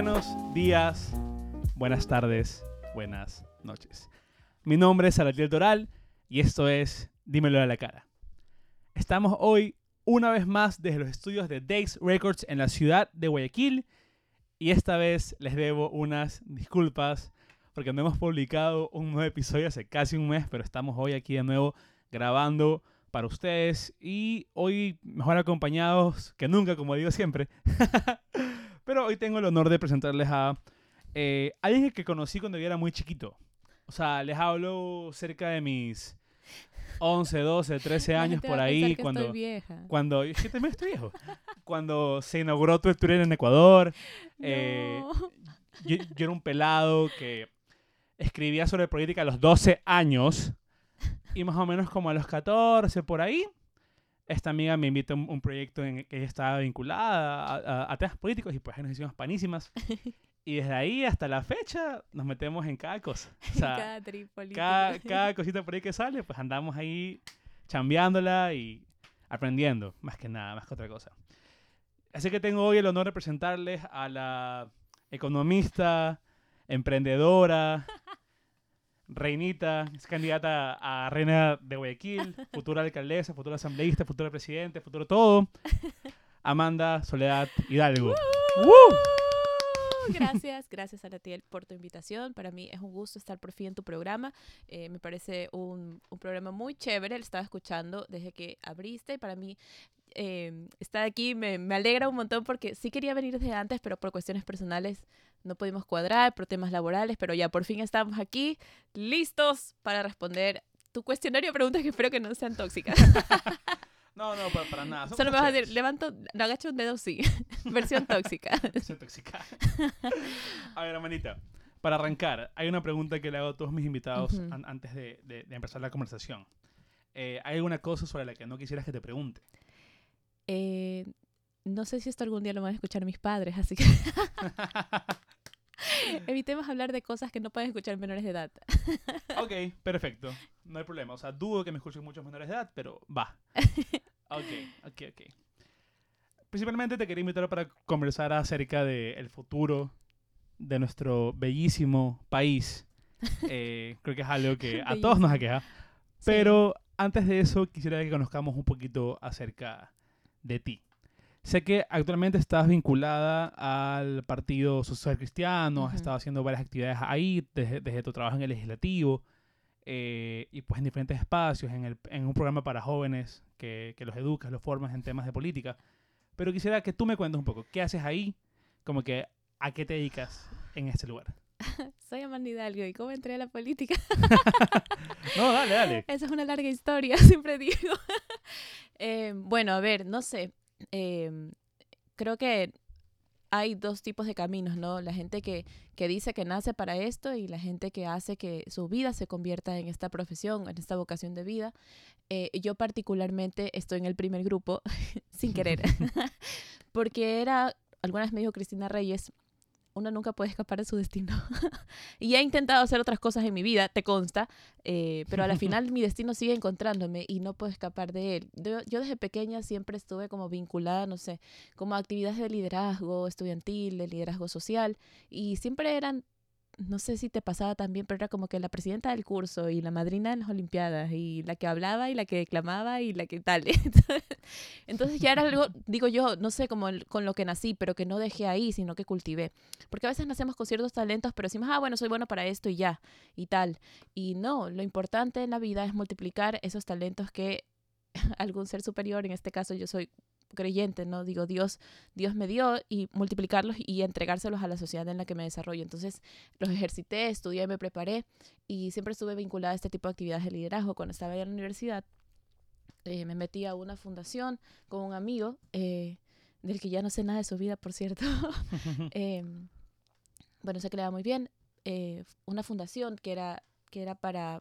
buenos días, buenas tardes, buenas noches. Mi nombre es Salatiel Toral y esto es Dímelo a la cara. Estamos hoy una vez más desde los estudios de Days Records en la ciudad de Guayaquil y esta vez les debo unas disculpas porque no hemos publicado un nuevo episodio hace casi un mes, pero estamos hoy aquí de nuevo grabando para ustedes y hoy mejor acompañados que nunca, como digo siempre. pero hoy tengo el honor de presentarles a eh, alguien que conocí cuando yo era muy chiquito. O sea, les hablo cerca de mis 11, 12, 13 años por ahí. cuando, estoy vieja. cuando, es que también estoy viejo. cuando se inauguró tu Tour en Ecuador. Eh, yo, yo era un pelado que escribía sobre política a los 12 años y más o menos como a los 14 por ahí, esta amiga me invitó a un, un proyecto en el que ella estaba vinculada a, a- a temas políticos y pues ahí nos hicimos panísimas. Y desde ahí hasta la fecha nos metemos en cada cosa. O sea, cada cada, cada cosita por ahí que sale, pues andamos ahí chambeándola y aprendiendo, más que nada, más que otra cosa. Así que tengo hoy el honor de presentarles a la economista, emprendedora, reinita, es candidata a reina de Guayaquil, futura alcaldesa, futura asambleísta, futura presidente, futuro todo, Amanda Soledad Hidalgo. ¡Woo! Gracias, gracias Aratiel por tu invitación. Para mí es un gusto estar por fin en tu programa. Eh, me parece un, un programa muy chévere. Lo estaba escuchando desde que abriste. y Para mí eh, estar aquí me, me alegra un montón porque sí quería venir desde antes, pero por cuestiones personales no pudimos cuadrar, por temas laborales, pero ya por fin estamos aquí, listos para responder tu cuestionario de preguntas que espero que no sean tóxicas. No, no, para, para nada. Solo me vas a decir, levanto, agacho un dedo, sí. Versión tóxica. Se intoxica. a ver, hermanita, para arrancar, hay una pregunta que le hago a todos mis invitados an- antes de, de- de empezar la conversación. Eh, ¿Hay alguna cosa sobre la que no quisieras que te pregunte? Eh, no sé si esto algún día lo van a escuchar mis padres, así que evitemos hablar de cosas que no pueden escuchar menores de edad. ok, perfecto. No hay problema. O sea, dudo que me escuchen muchos menores de edad, pero va. Ok, ok, ok. Principalmente te quería invitar para conversar acerca del futuro de nuestro bellísimo país. Eh, creo que es algo que a todos nos aqueja. Pero antes de eso, quisiera que conozcamos un poquito acerca de ti. Sé que actualmente estás vinculada al Partido Social Cristiano, has Ujú. estado haciendo varias actividades ahí desde, desde tu trabajo en el legislativo eh, y pues en diferentes espacios, en, el- en un programa para jóvenes que, que los educas, los formas en temas de política. Pero quisiera que tú me cuentes un poco, ¿qué haces ahí? Como que, ¿a qué te dedicas en este lugar? Soy Amanda Hidalgo y cómo entré a la política. No, dale, dale. Esa es una larga historia, siempre digo. Eh, bueno, a ver, no sé. eh, creo que hay dos tipos de caminos, ¿no? La gente que, que dice que nace para esto y la gente que hace que su vida se convierta en esta profesión, en esta vocación de vida. Eh, yo particularmente estoy en el primer grupo, sin querer, porque era, alguna vez me dijo Cristina Reyes, uno nunca puede escapar de su destino. y he intentado hacer otras cosas en mi vida, te consta, eh, pero a la final mi destino sigue encontrándome y no puedo escapar de él. Yo, yo desde pequeña siempre estuve como vinculada, no sé, como a actividades de liderazgo estudiantil, de liderazgo social, y siempre eran, no sé si te pasaba también, pero era como que la presidenta del curso y la madrina en las Olimpiadas, y la que hablaba y la que declamaba y la que tal. Entonces ya era algo, digo yo, no sé, como el- con lo que nací, pero que no dejé ahí, sino que cultivé. Porque a veces nacemos con ciertos talentos, pero decimos, ah, bueno, soy bueno para esto y ya, y tal. Y no, lo importante en la vida es multiplicar esos talentos que algún ser superior, en este caso yo soy creyente, ¿no? Digo, Dios, Dios me dio y multiplicarlos y entregárselos a la sociedad en la que me desarrollo. Entonces, los ejercité, estudié, me preparé y siempre estuve vinculada a este tipo de actividades de liderazgo. Cuando estaba en la universidad, eh, me metí a una fundación con un amigo, eh, del que ya no sé nada de su vida, por cierto. Eh, bueno, sé que le va muy bien. eh, una fundación que era, que era para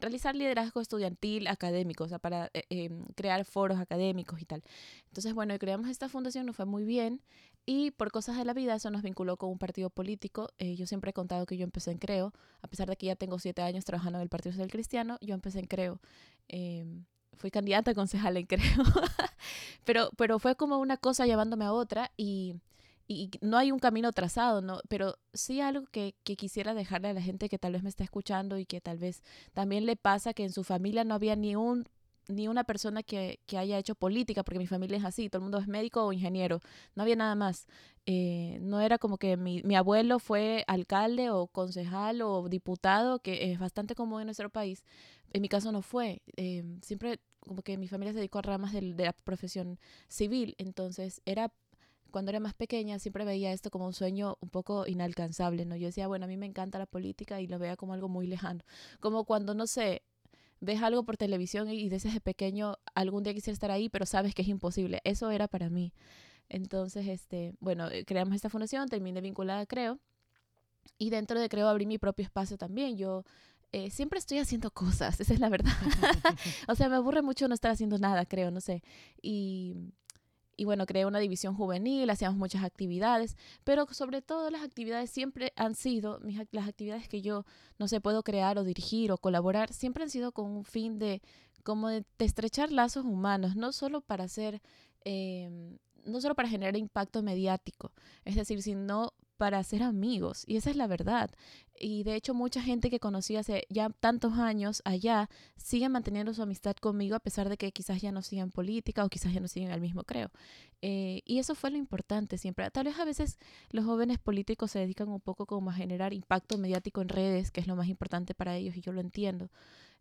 realizar liderazgo estudiantil académico, o sea, para eh, em, crear foros académicos y tal. Entonces, bueno, creamos esta fundación, nos fue muy bien y por cosas de la vida eso nos vinculó con un partido político. Eh, yo siempre he contado que yo empecé en Creo, a pesar de que ya tengo siete años trabajando en el Partido Social Cristiano, yo empecé en Creo. Em, fui candidata a concejal en Creo, pero, pero fue como una cosa llevándome a otra y, y no hay un camino trazado, ¿no? Pero sí algo que, que, quisiera dejarle a la gente que tal vez me está escuchando y que tal vez también le pasa que en su familia no había ni un ni una persona que, que haya hecho política, porque mi familia es así, todo el mundo es médico o ingeniero, no había nada más. Eh, no era como que mi, mi, abuelo fue alcalde o concejal o diputado, que es bastante común en nuestro país. En mi caso no fue. Eh, siempre como que mi familia se dedicó a ramas de, de la profesión civil, entonces era cuando era más pequeña siempre veía esto como un sueño un poco inalcanzable, ¿no? Yo decía, bueno, a mí me encanta la política y lo veía como algo muy lejano. Como cuando, no sé, ves algo por televisión y desde pequeño algún día quisiera estar ahí, pero sabes que es imposible. Eso era para mí. Entonces, este, bueno, eh, creamos esta fundación, terminé vinculada a Creo. Y dentro de Creo abrí mi propio espacio también. Yo eh, siempre estoy haciendo cosas, esa es la verdad. o sea, me aburre mucho no estar haciendo nada, creo, no sé. Y y bueno, creé una división juvenil, hacíamos muchas actividades, pero sobre todo las actividades siempre han sido, mis, las actividades que yo, no sé, puedo crear o dirigir o colaborar, siempre han sido con un fin de como de, estrechar lazos humanos, no solo para hacer, em, no solo para generar impacto mediático, es decir, sino para ser amigos. Y esa es la verdad. Y de hecho mucha gente que conocí hace ya tantos años allá sigue manteniendo su amistad conmigo a pesar de que quizás ya no sigan política o quizás ya no siguen al mismo creo. Eh, y eso fue lo importante siempre. Tal vez a veces los jóvenes políticos se dedican un poco como a generar impacto mediático en redes, que es lo más importante para ellos y yo lo entiendo.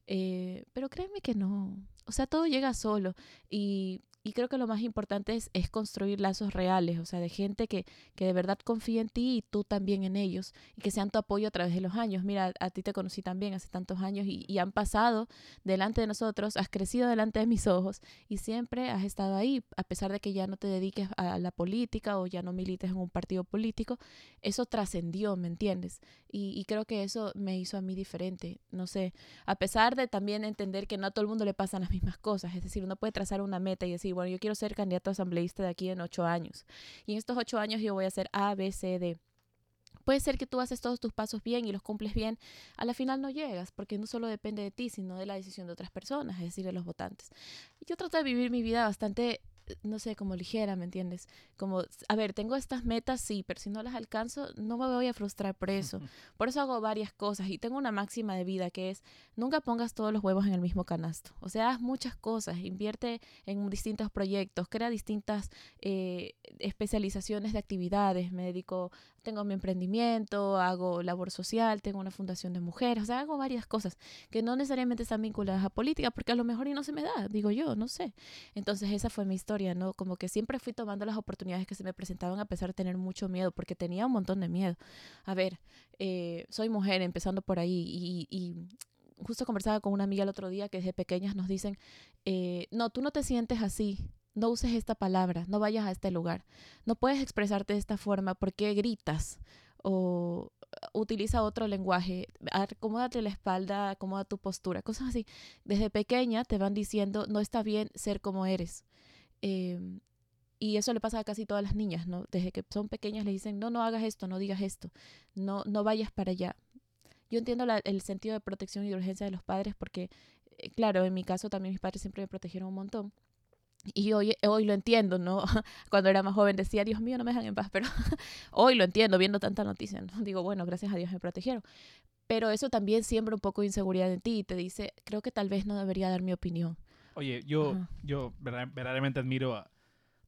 Eh, pero créeme que no. O sea, todo llega solo. Y y creo que lo más importante es, es, construir lazos reales, o sea, de gente que, que, de verdad confía en ti y tú también en ellos, y que sean tu apoyo a través de los años. Mira, a ti te conocí también hace tantos años y, y, han pasado delante de nosotros, has crecido delante de mis ojos y siempre has estado ahí, a pesar de que ya no te dediques a la política o ya no milites en un partido político, eso trascendió, ¿me entiendes? Y, y creo que eso me hizo a mí diferente, no sé, a pesar de también entender que no a todo el mundo le pasan las mismas cosas, es decir, uno puede trazar una meta y decir, bueno, yo quiero ser candidato asambleísta de aquí en ocho años. Y en estos ocho años yo voy a hacer A, B, C, D. Puede ser que tú haces todos tus pasos bien y los cumples bien, a la final no llegas, porque no solo depende de ti, sino de la decisión de otras personas, es decir, de los votantes. Yo trato de vivir mi vida bastante no sé, como ligera, ¿me entiendes? Como, a ver, tengo estas metas, sí, pero si no las alcanzo, no me voy a frustrar por eso. Por eso hago varias cosas y tengo una máxima de vida que es, nunca pongas todos los huevos en el mismo canasto. O sea, haz muchas cosas, invierte en distintos proyectos, crea distintas eh, especializaciones de actividades, me dedico tengo mi emprendimiento, hago labor social, tengo una fundación de mujeres, o sea, hago varias cosas que no necesariamente están vinculadas a política, porque a lo mejor y no se me da, digo yo, no sé. Entonces esa fue mi historia, ¿no? Como que siempre fui tomando las oportunidades que se me presentaban a pesar de tener mucho miedo, porque tenía un montón de miedo. A ver, eh, soy mujer, empezando por ahí, y, y justo conversaba con una amiga el otro día que desde pequeñas nos dicen, eh, no, tú no te sientes así, no uses esta palabra, no vayas a este lugar, no puedes expresarte de esta forma porque gritas o utiliza otro lenguaje, acomódate la espalda, acomoda tu postura, cosas así. Desde pequeña te van diciendo, no está bien ser como eres. Em, y eso le pasa a casi todas las niñas. Desde que son pequeñas le dicen, no, no hagas esto, no digas esto, no, no vayas para allá. Yo entiendo el sentido de protección y de urgencia de los padres porque, eh, claro, en mi caso también mis padres siempre me protegieron un montón y hoy, hoy lo entiendo, ¿no? Cuando era más joven decía, Dios mío, no me dejan en paz, pero hoy lo entiendo viendo tanta noticia, ¿no? Digo, bueno, gracias a Dios me protegieron. Pero eso también siembra un poco de inseguridad en ti y te dice, creo que tal vez no debería dar mi opinión. Oye, yo, yo verdaderamente admiro a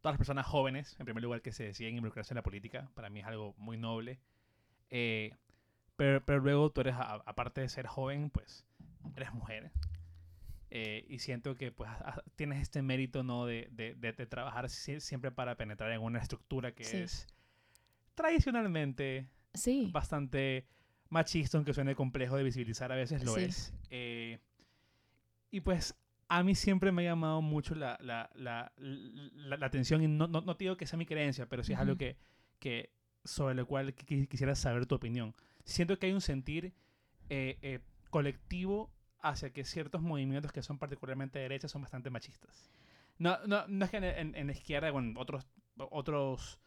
todas las personas jóvenes, en primer lugar, que se deciden involucrarse en la política. Para mí es algo muy noble. Eh, pero, pero luego tú eres, aparte de ser joven, pues eres mujer. Eh, y siento que pues tienes este mérito no de, de, de, trabajar siempre para penetrar en una estructura que es tradicionalmente sí. bastante machista, aunque suene complejo de visibilizar, a veces lo es. Eh, y pues a mí siempre me ha llamado mucho la, la, la, la, atención, y no, no, no, digo que sea mi creencia, pero sí es algo que, que sobre lo cual quisiera saber tu opinión. Siento que hay un sentir eh, colectivo hacia que ciertos movimientos que son particularmente derechas son bastante machistas. No, no, no es que en, en, la izquierda o en otros, otros,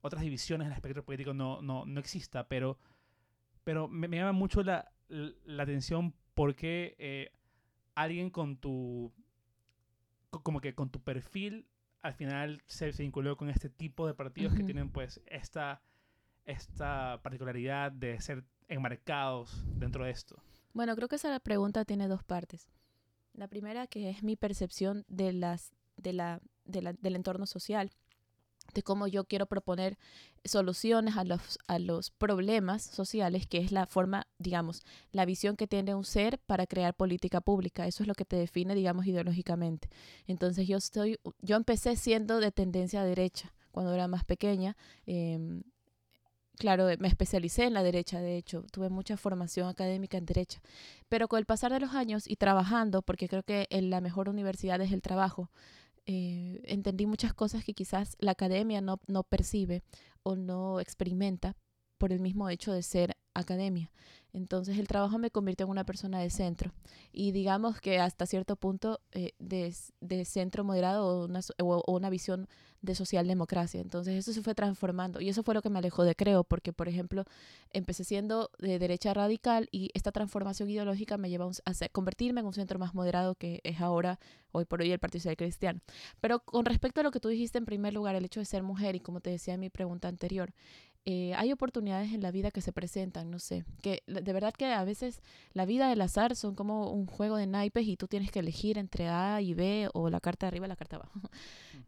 otras divisiones en el espectro político no, no, no exista, pero, pero me, llama mucho la, la, atención porque eh, alguien con tu, como que con tu perfil al final se, se vinculó con este tipo de partidos que tienen pues esta, esta particularidad de ser enmarcados dentro de esto? Bueno, creo que esa pregunta tiene dos partes. La primera, que es mi percepción de las, de la, de la- del entorno social, de cómo yo quiero proponer soluciones a los, a los problemas sociales, que es la forma, digamos, la visión que tiene un ser para crear política pública. Eso es lo que te define, digamos, ideológicamente. Entonces yo estoy, yo empecé siendo de tendencia derecha cuando era más pequeña. em, Claro, me especialicé en la derecha, de hecho, tuve mucha formación académica en derecha, pero con el pasar de los años y trabajando, porque creo que en la mejor universidad es el trabajo, eh, entendí muchas cosas que quizás la academia no, no percibe o no experimenta por el mismo hecho de ser academia. Entonces el trabajo me convirtió en una persona de centro y digamos que hasta cierto punto eh, de, centro moderado o una, o- una visión de socialdemocracia. Entonces eso se fue transformando y eso fue lo que me alejó de Creo, porque por ejemplo empecé siendo de derecha radical y esta transformación ideológica me lleva a, convertirme en un centro más moderado que es ahora, hoy por hoy, el Partido Social Cristiano. Pero con respecto a lo que tú dijiste en primer lugar, el hecho de ser mujer y como te decía en mi pregunta anterior, eh, hay oportunidades en la vida que se presentan, no sé, que de verdad que a veces la vida del azar son como un juego de naipes y tú tienes que elegir entre A y B o la carta de arriba y la carta de abajo.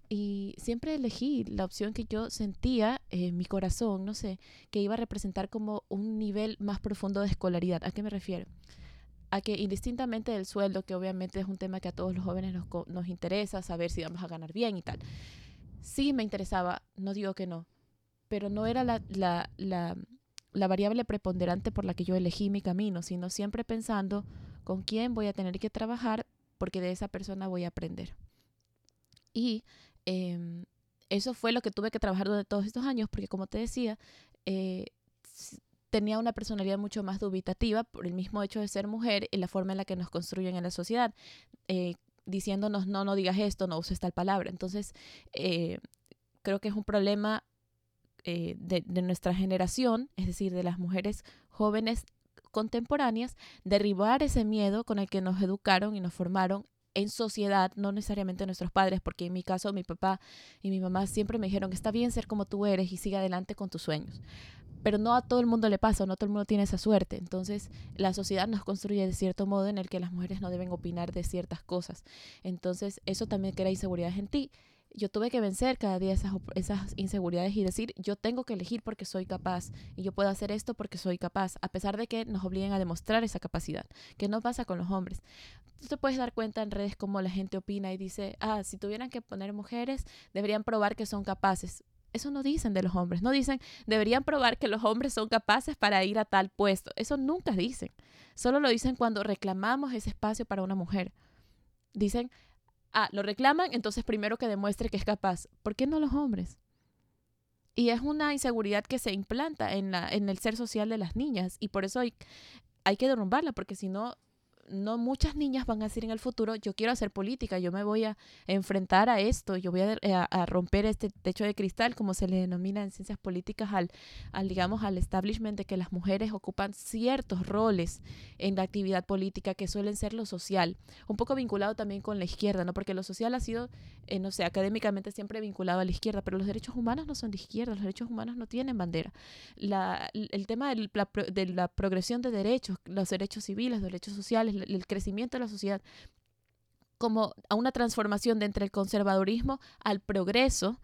Y siempre elegí la opción que yo sentía en mi corazón, no sé, que iba a representar como un nivel más profundo de escolaridad. ¿A qué me refiero? A que indistintamente del sueldo, que obviamente es un tema que a todos los jóvenes nos, nos interesa, saber si vamos a ganar bien y tal. Sí me interesaba, no digo que no, pero no era la, la, la, la variable preponderante por la que yo elegí mi camino, sino siempre pensando con quién voy a tener que trabajar porque de esa persona voy a aprender. Y em, eso fue lo que tuve que trabajar durante todos estos años, porque como te decía, eh, tenía una personalidad mucho más dubitativa por el mismo hecho de ser mujer y la forma en la que nos construyen en la sociedad, eh, diciéndonos, no, no digas esto, no uses tal palabra. Entonces, eh, creo que es un problema eh, de, nuestra generación, es decir, de las mujeres jóvenes contemporáneas, derribar ese miedo con el que nos educaron y nos formaron en sociedad, no necesariamente nuestros padres, porque en mi caso mi papá y mi mamá siempre me dijeron está bien ser como tú eres y sigue adelante con tus sueños. Pero no a todo el mundo le pasa, no todo el mundo tiene esa suerte. Entonces, la sociedad nos construye de cierto modo en el que las mujeres no deben opinar de ciertas cosas. Entonces, eso también crea inseguridades en ti. Yo tuve que vencer cada día esas, esas inseguridades y decir, yo tengo que elegir porque soy capaz y yo puedo hacer esto porque soy capaz, a pesar de que nos obliguen a demostrar esa capacidad, que no pasa con los hombres. Tú te puedes dar cuenta en redes cómo la gente opina y dice, ah, si tuvieran que poner mujeres, deberían probar que son capaces. Eso no dicen de los hombres, no dicen, deberían probar que los hombres son capaces para ir a tal puesto. Eso nunca dicen. Solo lo dicen cuando reclamamos ese espacio para una mujer. Dicen, ah, lo reclaman, entonces primero que demuestre que es capaz. ¿Por qué no los hombres? Y es una inseguridad que se implanta en, la, en el ser social de las niñas y por eso hay, hay que derrumbarla, porque si no, no muchas niñas van a decir en el futuro, yo quiero hacer política, yo me voy a enfrentar a esto, yo voy a, a- a romper este techo de cristal, como se le denomina en ciencias políticas, al, al, digamos, al establishment de que las mujeres ocupan ciertos roles en la actividad política que suelen ser lo social, un poco vinculado también con la izquierda, ¿no? Porque lo social ha sido, eh, no sé, académicamente siempre vinculado a la izquierda, pero los derechos humanos no son de izquierda, los derechos humanos no tienen bandera. La, el tema de la progresión de derechos, los derechos civiles, los derechos sociales, el, crecimiento de la sociedad, como a una transformación de entre el conservadurismo al progreso,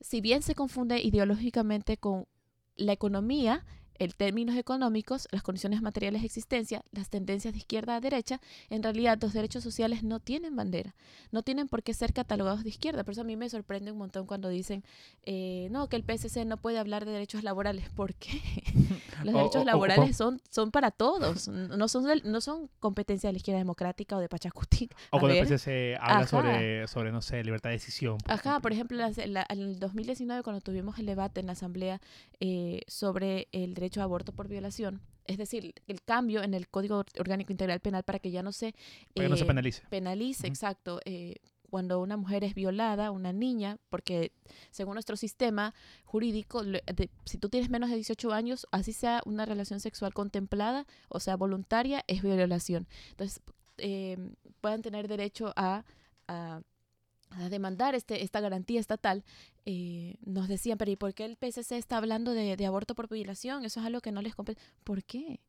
si bien se confunde ideológicamente con la economía, en términos económicos, las condiciones materiales de existencia, las tendencias de izquierda a derecha, en realidad los derechos sociales no tienen bandera, no tienen por qué ser catalogados de izquierda. Por eso a mí me sorprende un montón cuando dicen, eh, no, que el PSC no puede hablar de derechos laborales. ¿Por qué? Los O- derechos o- o- laborales son, son para todos, no son, del- no son competencia de la izquierda democrática o de Pachacutic. O A cuando ver. a se habla Ajá. sobre, sobre, no sé, libertad de decisión. por Ajá, por ejemplo, las- la- en el 2019 cuando tuvimos el debate en la Asamblea eh, sobre el derecho a aborto por violación, es decir, el cambio en el Código Orgánico Integral Penal para que ya no se Para que no se eh, penalice. penalice, exacto, eh, cuando una mujer es violada, una niña, porque según nuestro sistema jurídico, le- de- si tú tienes menos de 18 años, así sea una relación sexual contemplada, o sea, voluntaria, es violación. Entonces, eh, puedan tener derecho a, a a demandar este, esta garantía estatal, eh, nos decían, pero ¿y por qué el PSC está hablando de, de aborto por violación? Eso es algo que no les compete. ¿Por qué?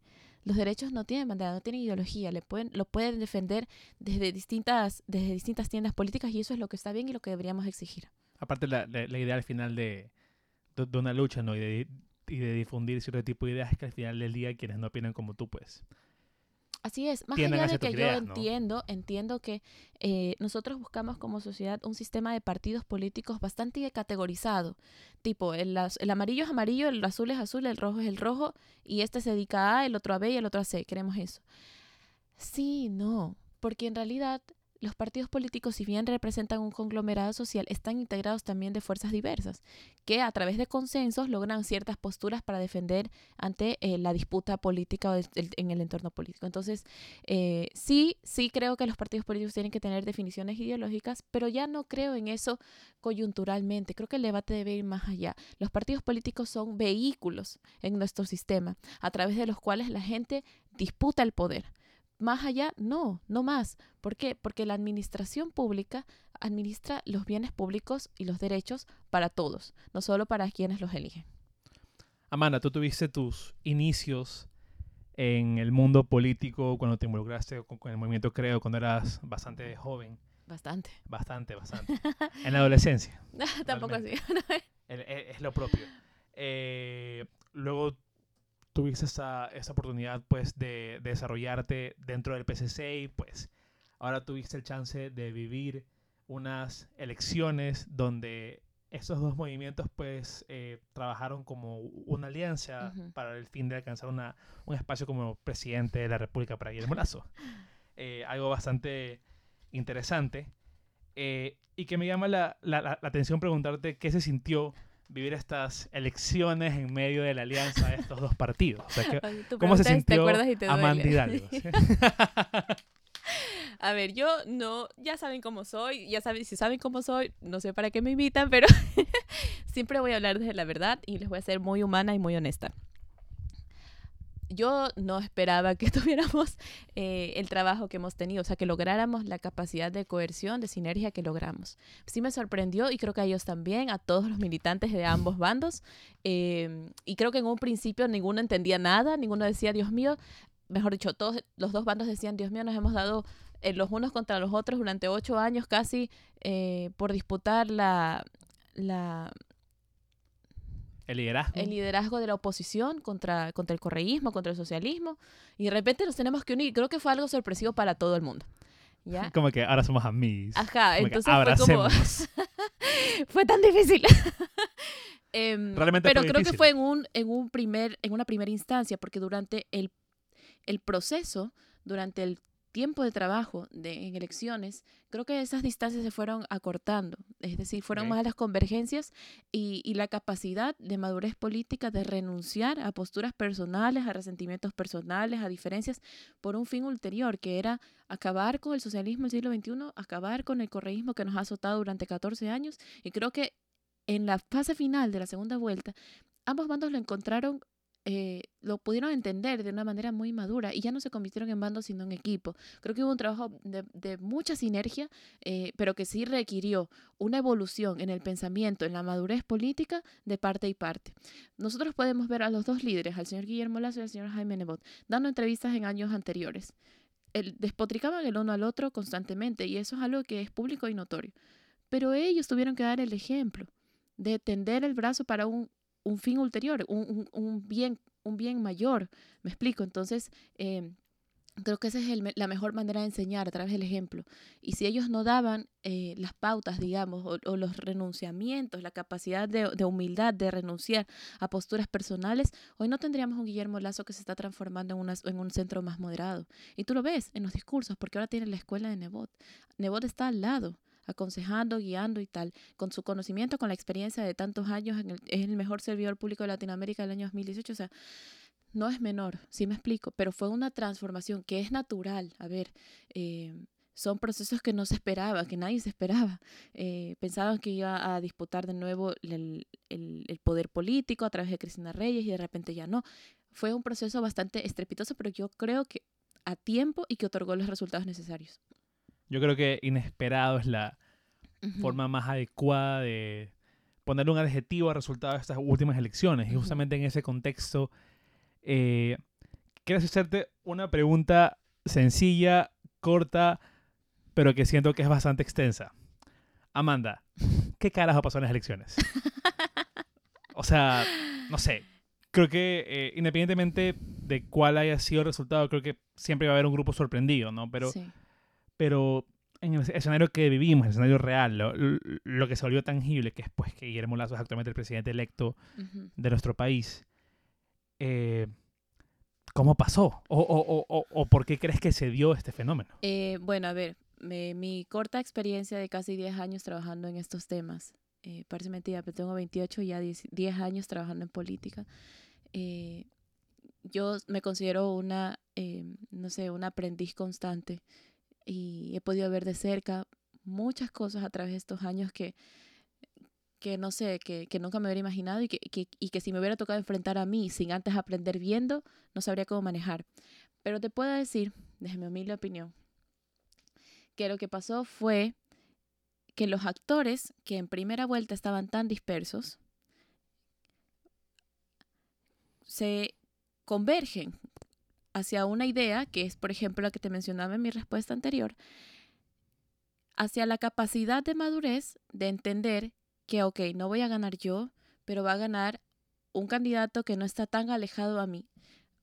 Los derechos no tienen bandera, no tienen ideología, le pueden, lo pueden defender desde distintas, desde distintas tiendas políticas y eso es lo que está bien y lo que deberíamos exigir. Aparte la, la, la idea al final de, de, de una lucha, ¿no? Y de, y de difundir cierto tipo de ideas que al final del día quienes no opinan como tú, pues Así es, más allá de que yo ideas, entiendo, ¿no? entiendo que eh, nosotros buscamos como sociedad un sistema de partidos políticos bastante categorizado. Tipo, el, el, amarillo es amarillo, el azul es azul, el rojo es el rojo, y este se dedica a A, el otro a B y el otro a C. Queremos eso. Sí, no, porque en realidad los partidos políticos, si bien representan un conglomerado social, están integrados también de fuerzas diversas, que a través de consensos logran ciertas posturas para defender ante eh, la disputa política o en el entorno político. Entonces, eh, sí, sí creo que los partidos políticos tienen que tener definiciones ideológicas, pero ya no creo en eso coyunturalmente. Creo que el debate debe ir más allá. Los partidos políticos son vehículos en nuestro sistema, a través de los cuales la gente disputa el poder más allá, no, no más. ¿Por qué? Porque la administración pública administra los bienes públicos y los derechos para todos, no solo para quienes los eligen. Amanda, tú tuviste tus inicios en el mundo político cuando te involucraste con, el movimiento Creo, cuando eras bastante joven. Bastante. Bastante, bastante. en la adolescencia. Tampoco así. es, es, lo propio. Eh, luego tuviste esa, esa oportunidad pues de, de, desarrollarte dentro del PCC y pues ahora tuviste el chance de vivir unas elecciones donde estos dos movimientos pues eh, trabajaron como una alianza uh -huh. para el fin de alcanzar una, un espacio como presidente de la República para Guillermo Lazo. Eh, algo bastante interesante eh, y que me llama la, la, la, atención preguntarte qué se sintió vivir estas elecciones en medio de la alianza de estos dos partidos. O sea, que, ¿Cómo se sintió Amanda Hidalgo? A ver, yo no, ya saben cómo soy, ya saben, si saben cómo soy, no sé para qué me invitan, pero siempre voy a hablar desde la verdad y les voy a ser muy humana y muy honesta yo no esperaba que tuviéramos eh, el trabajo que hemos tenido, o sea, que lográramos la capacidad de coerción, de sinergia que logramos. Sí me sorprendió y creo que a ellos también, a todos los militantes de ambos bandos. Eh, y creo que en un principio ninguno entendía nada, ninguno decía, Dios mío, mejor dicho, todos los dos bandos decían, Dios mío, nos hemos dado eh, los unos contra los otros durante ocho años casi eh, por disputar la, la el liderazgo. El liderazgo de la oposición contra, contra el correísmo, contra el socialismo. Y de repente nos tenemos que unir. Creo que fue algo sorpresivo para todo el mundo. ¿Ya? Como que ahora somos amigos. Ajá, como entonces fue como... fue tan difícil. eh, Realmente pero fue creo difícil. que fue en, un, en, un primer, en una primera instancia, porque durante el, el proceso, durante el tiempo de trabajo de, en elecciones, creo que esas distancias se fueron acortando, es decir, fueron okay. más las convergencias y, y, la capacidad de madurez política de renunciar a posturas personales, a resentimientos personales, a diferencias, por un fin ulterior, que era acabar con el socialismo del siglo XXI, acabar con el correísmo que nos ha azotado durante 14 años, y creo que en la fase final de la segunda vuelta, ambos bandos lo encontraron eh, lo pudieron entender de una manera muy madura y ya no se convirtieron en bandos sino en equipo. Creo que hubo un trabajo de, de mucha sinergia, eh, pero que sí requirió una evolución en el pensamiento, en la madurez política de parte y parte. Nosotros podemos ver a los dos líderes, al señor Guillermo Lazo y al señor Jaime Nebot, dando entrevistas en años anteriores. El, despotricaban el uno al otro constantemente y eso es algo que es público y notorio. Pero ellos tuvieron que dar el ejemplo de tender el brazo para un un fin ulterior, un, un, un, bien, un bien mayor. Me explico. Entonces, eh, creo que esa es la mejor manera de enseñar a través del ejemplo. Y si ellos no daban eh, las pautas, digamos, o, o, los renunciamientos, la capacidad de, de, humildad de renunciar a posturas personales, hoy no tendríamos un Guillermo Lazo que se está transformando en, una, en un centro más moderado. Y tú lo ves en los discursos, porque ahora tiene la escuela de Nebot. Nebot está al lado aconsejando, guiando y tal, con su conocimiento, con la experiencia de tantos años, en el, es el mejor servidor público de Latinoamérica del año 2018, o sea, no es menor, sí me explico, pero fue una transformación que es natural, a ver, eh, son procesos que no se esperaba, que nadie se esperaba. Eh, pensaban que iba a disputar de nuevo el, el, el, poder político a través de Cristina Reyes y de repente ya no. Fue un proceso bastante estrepitoso, pero yo creo que a tiempo y que otorgó los resultados necesarios. Yo creo que inesperado es la, forma más adecuada de ponerle un adjetivo al resultado de estas últimas elecciones. Y justamente en ese contexto, eh, quiero hacerte una pregunta sencilla, corta, pero que siento que es bastante extensa. Amanda, ¿qué carajo pasó en las elecciones? O sea, no sé. Creo que eh, independientemente de cuál haya sido el resultado, creo que siempre va a haber un grupo sorprendido, ¿no? Pero Sí. Pero en el escenario que vivimos, el escenario real, lo, lo- que se volvió tangible, que es pues que Guillermo Lazo es actualmente el presidente electo Ujú. de nuestro país, eh, ¿cómo pasó? O, o- o- o- o por qué crees que se dio este fenómeno? Eh, bueno, a ver, me- mi corta experiencia de casi 10 años trabajando en estos temas, eh, parece mentira, pero tengo 28 y ya 10, 10 años trabajando en política. eh, yo me considero una, eh, no sé, una aprendiz constante y he podido ver de cerca muchas cosas a través de estos años que, que no sé, que, que nunca me hubiera imaginado y que, que- y que si me hubiera tocado enfrentar a mí sin antes aprender viendo, no sabría cómo manejar. Pero te puedo decir, desde mi humilde opinión, que lo que pasó fue que los actores que en primera vuelta estaban tan dispersos se convergen hacia una idea que es, por ejemplo, la que te mencionaba en mi respuesta anterior, hacia la capacidad de madurez de entender que, ok, no voy a ganar yo, pero va a ganar un candidato que no está tan alejado a mí.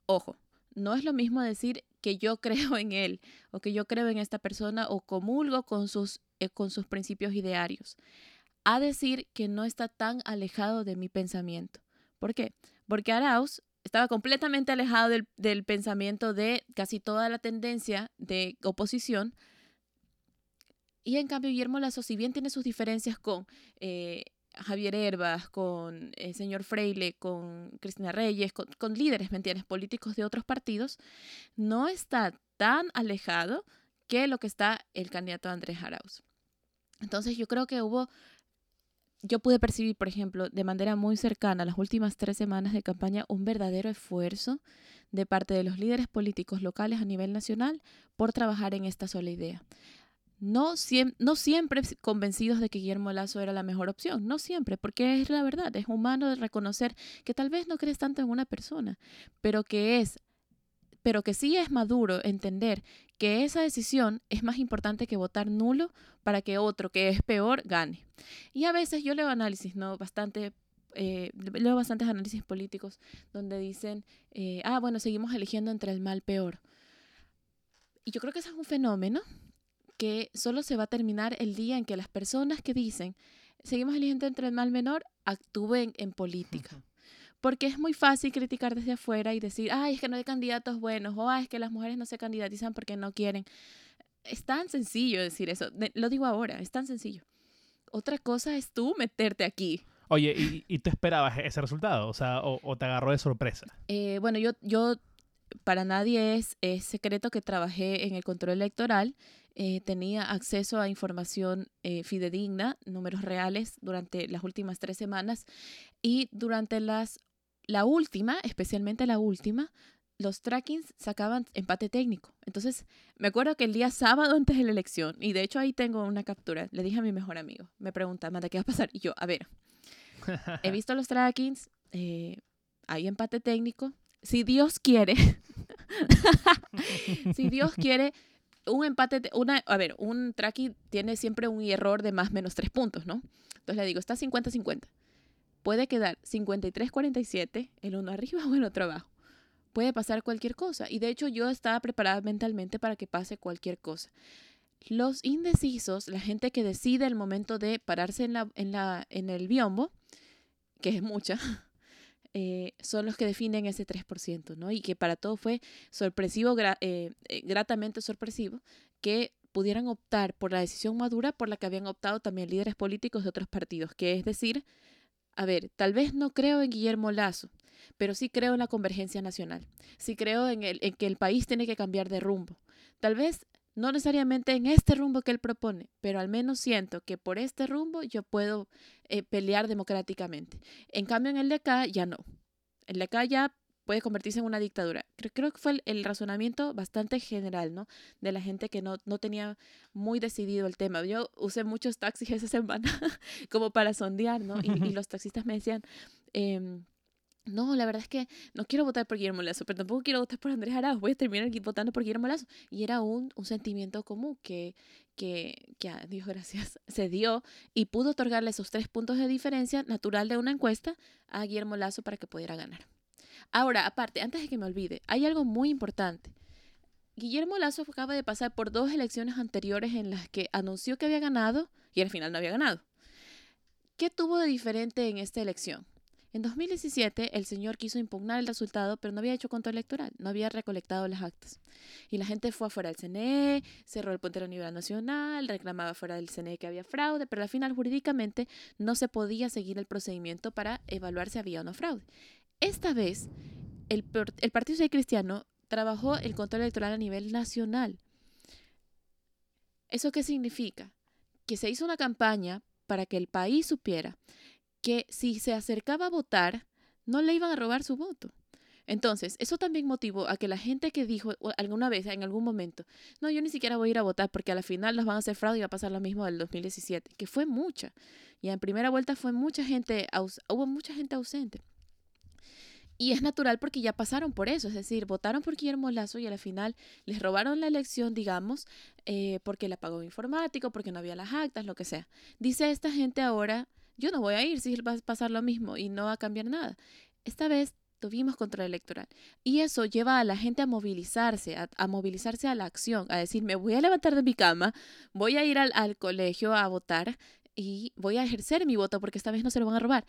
Ojo, no es lo mismo decir que yo creo en él o que yo creo en esta persona o comulgo con sus, eh, con sus principios idearios, a decir que no está tan alejado de mi pensamiento. ¿Por qué? Porque Arauz estaba completamente alejado del, pensamiento de casi toda la tendencia de oposición. Y en cambio, Guillermo Lazo, si bien tiene sus diferencias con eh, Javier Herbas, con el señor Freile, con Cristina Reyes, con, líderes, ¿me políticos de otros partidos, no está tan alejado que lo que está el candidato Andrés Arauz. Entonces yo creo que hubo, yo pude percibir, por ejemplo, de manera muy cercana las últimas tres semanas de campaña un verdadero esfuerzo de parte de los líderes políticos locales a nivel nacional por trabajar en esta sola idea. No, siem no siempre convencidos de que Guillermo Lazo era la mejor opción, no siempre, porque es la verdad, es humano reconocer que tal vez no crees tanto en una persona, pero que es pero que sí es maduro entender que esa decisión es más importante que votar nulo para que otro que es peor gane. Y a veces yo leo análisis, ¿no? Bastante, eh, leo bastantes análisis políticos donde dicen, eh, ah, bueno, seguimos eligiendo entre el mal peor. Y yo creo que ese es un fenómeno que solo se va a terminar el día en que las personas que dicen, seguimos eligiendo entre el mal menor, actúen en política porque es muy fácil criticar desde afuera y decir, ay, es que no hay candidatos buenos, o ay, es que las mujeres no se candidatizan porque no quieren. Es tan sencillo decir eso, de, lo digo ahora, es tan sencillo. Otra cosa es tú meterte aquí. Oye, ¿y, y tú esperabas ese resultado? O sea, o, o te agarró de sorpresa? Eh, bueno, yo, yo, para nadie es, es secreto que trabajé en el control electoral. Eh, tenía acceso a información eh, fidedigna, números reales, durante las últimas tres semanas. Y durante las la última, especialmente la última, los trackings sacaban empate técnico. Entonces, me acuerdo que el día sábado antes de la elección, y de hecho ahí tengo una captura, le dije a mi mejor amigo, me pregunta, Amanda, ¿qué va a pasar? Y yo, a ver, he visto los trackings, eh, hay empate técnico. Si Dios quiere, si Dios quiere, un empate, una, a ver, un tracking tiene siempre un error de más o menos tres puntos, ¿no? Entonces le digo, está 50-50 puede quedar 53-47, el uno arriba o el otro abajo. Puede pasar cualquier cosa. Y de hecho yo estaba preparada mentalmente para que pase cualquier cosa. Los indecisos, la gente que decide el momento de pararse en, la, en, la, en el biombo, que es mucha, eh, son los que definen ese 3%, ¿no? Y que para todo fue sorpresivo, gra eh, gratamente sorpresivo, que pudieran optar por la decisión madura por la que habían optado también líderes políticos de otros partidos, que es decir, a ver, tal vez no creo en Guillermo Lazo, pero sí creo en la convergencia nacional. Sí creo en, el, en, que el país tiene que cambiar de rumbo. Tal vez no necesariamente en este rumbo que él propone, pero al menos siento que por este rumbo yo puedo eh, pelear democráticamente. En cambio, en el de acá ya no. El de acá ya puede convertirse en una dictadura. Creo, creo que fue el, el, razonamiento bastante general, ¿no? De la gente que no, no tenía muy decidido el tema. Yo usé muchos taxis esa semana como para sondear, ¿no? Y, y los taxistas me decían... Eh, no, la verdad es que no quiero votar por Guillermo Lazo, pero tampoco quiero votar por Andrés Arauz. Voy a terminar votando por Guillermo Lazo. Y era un, un sentimiento común que, que, que, a Dios gracias, se dio y pudo otorgarle esos tres puntos de diferencia natural de una encuesta a Guillermo Lazo para que pudiera ganar. Ahora, aparte, antes de que me olvide, hay algo muy importante. Guillermo Lazo acaba de pasar por dos elecciones anteriores en las que anunció que había ganado y al final no había ganado. ¿Qué tuvo de diferente en esta elección? En 2017, el señor quiso impugnar el resultado, pero no había hecho control electoral, no había recolectado las actas. Y la gente fue afuera del CNE, cerró el puente a nivel nacional, reclamaba fuera del CNE que había fraude, pero al final jurídicamente no se podía seguir el procedimiento para evaluar si había o no fraude. Esta vez, el, el Partido Social Cristiano trabajó el control electoral a nivel nacional. ¿Eso qué significa? Que se hizo una campaña para que el país supiera que si se acercaba a votar, no le iban a robar su voto. Entonces, eso también motivó a que la gente que dijo alguna vez, en algún momento, no, yo ni siquiera voy a ir a votar porque a la final nos van a hacer fraude y va a pasar lo mismo del 2017, que fue mucha. Y en primera vuelta fue mucha gente, hubo mucha gente ausente. Y es natural porque ya pasaron por eso, es decir, votaron por Guillermo Lazo y a la final les robaron la elección, digamos, eh, porque la pagó informático, porque no había las actas, lo que sea. Dice esta gente ahora, yo no voy a ir si va a pasar lo mismo y no va a cambiar nada. Esta vez tuvimos control electoral. Y eso lleva a la gente a movilizarse, a, a, movilizarse a la acción, a decir, me voy a levantar de mi cama, voy a ir al, al, colegio a votar y voy a ejercer mi voto porque esta vez no se lo van a robar.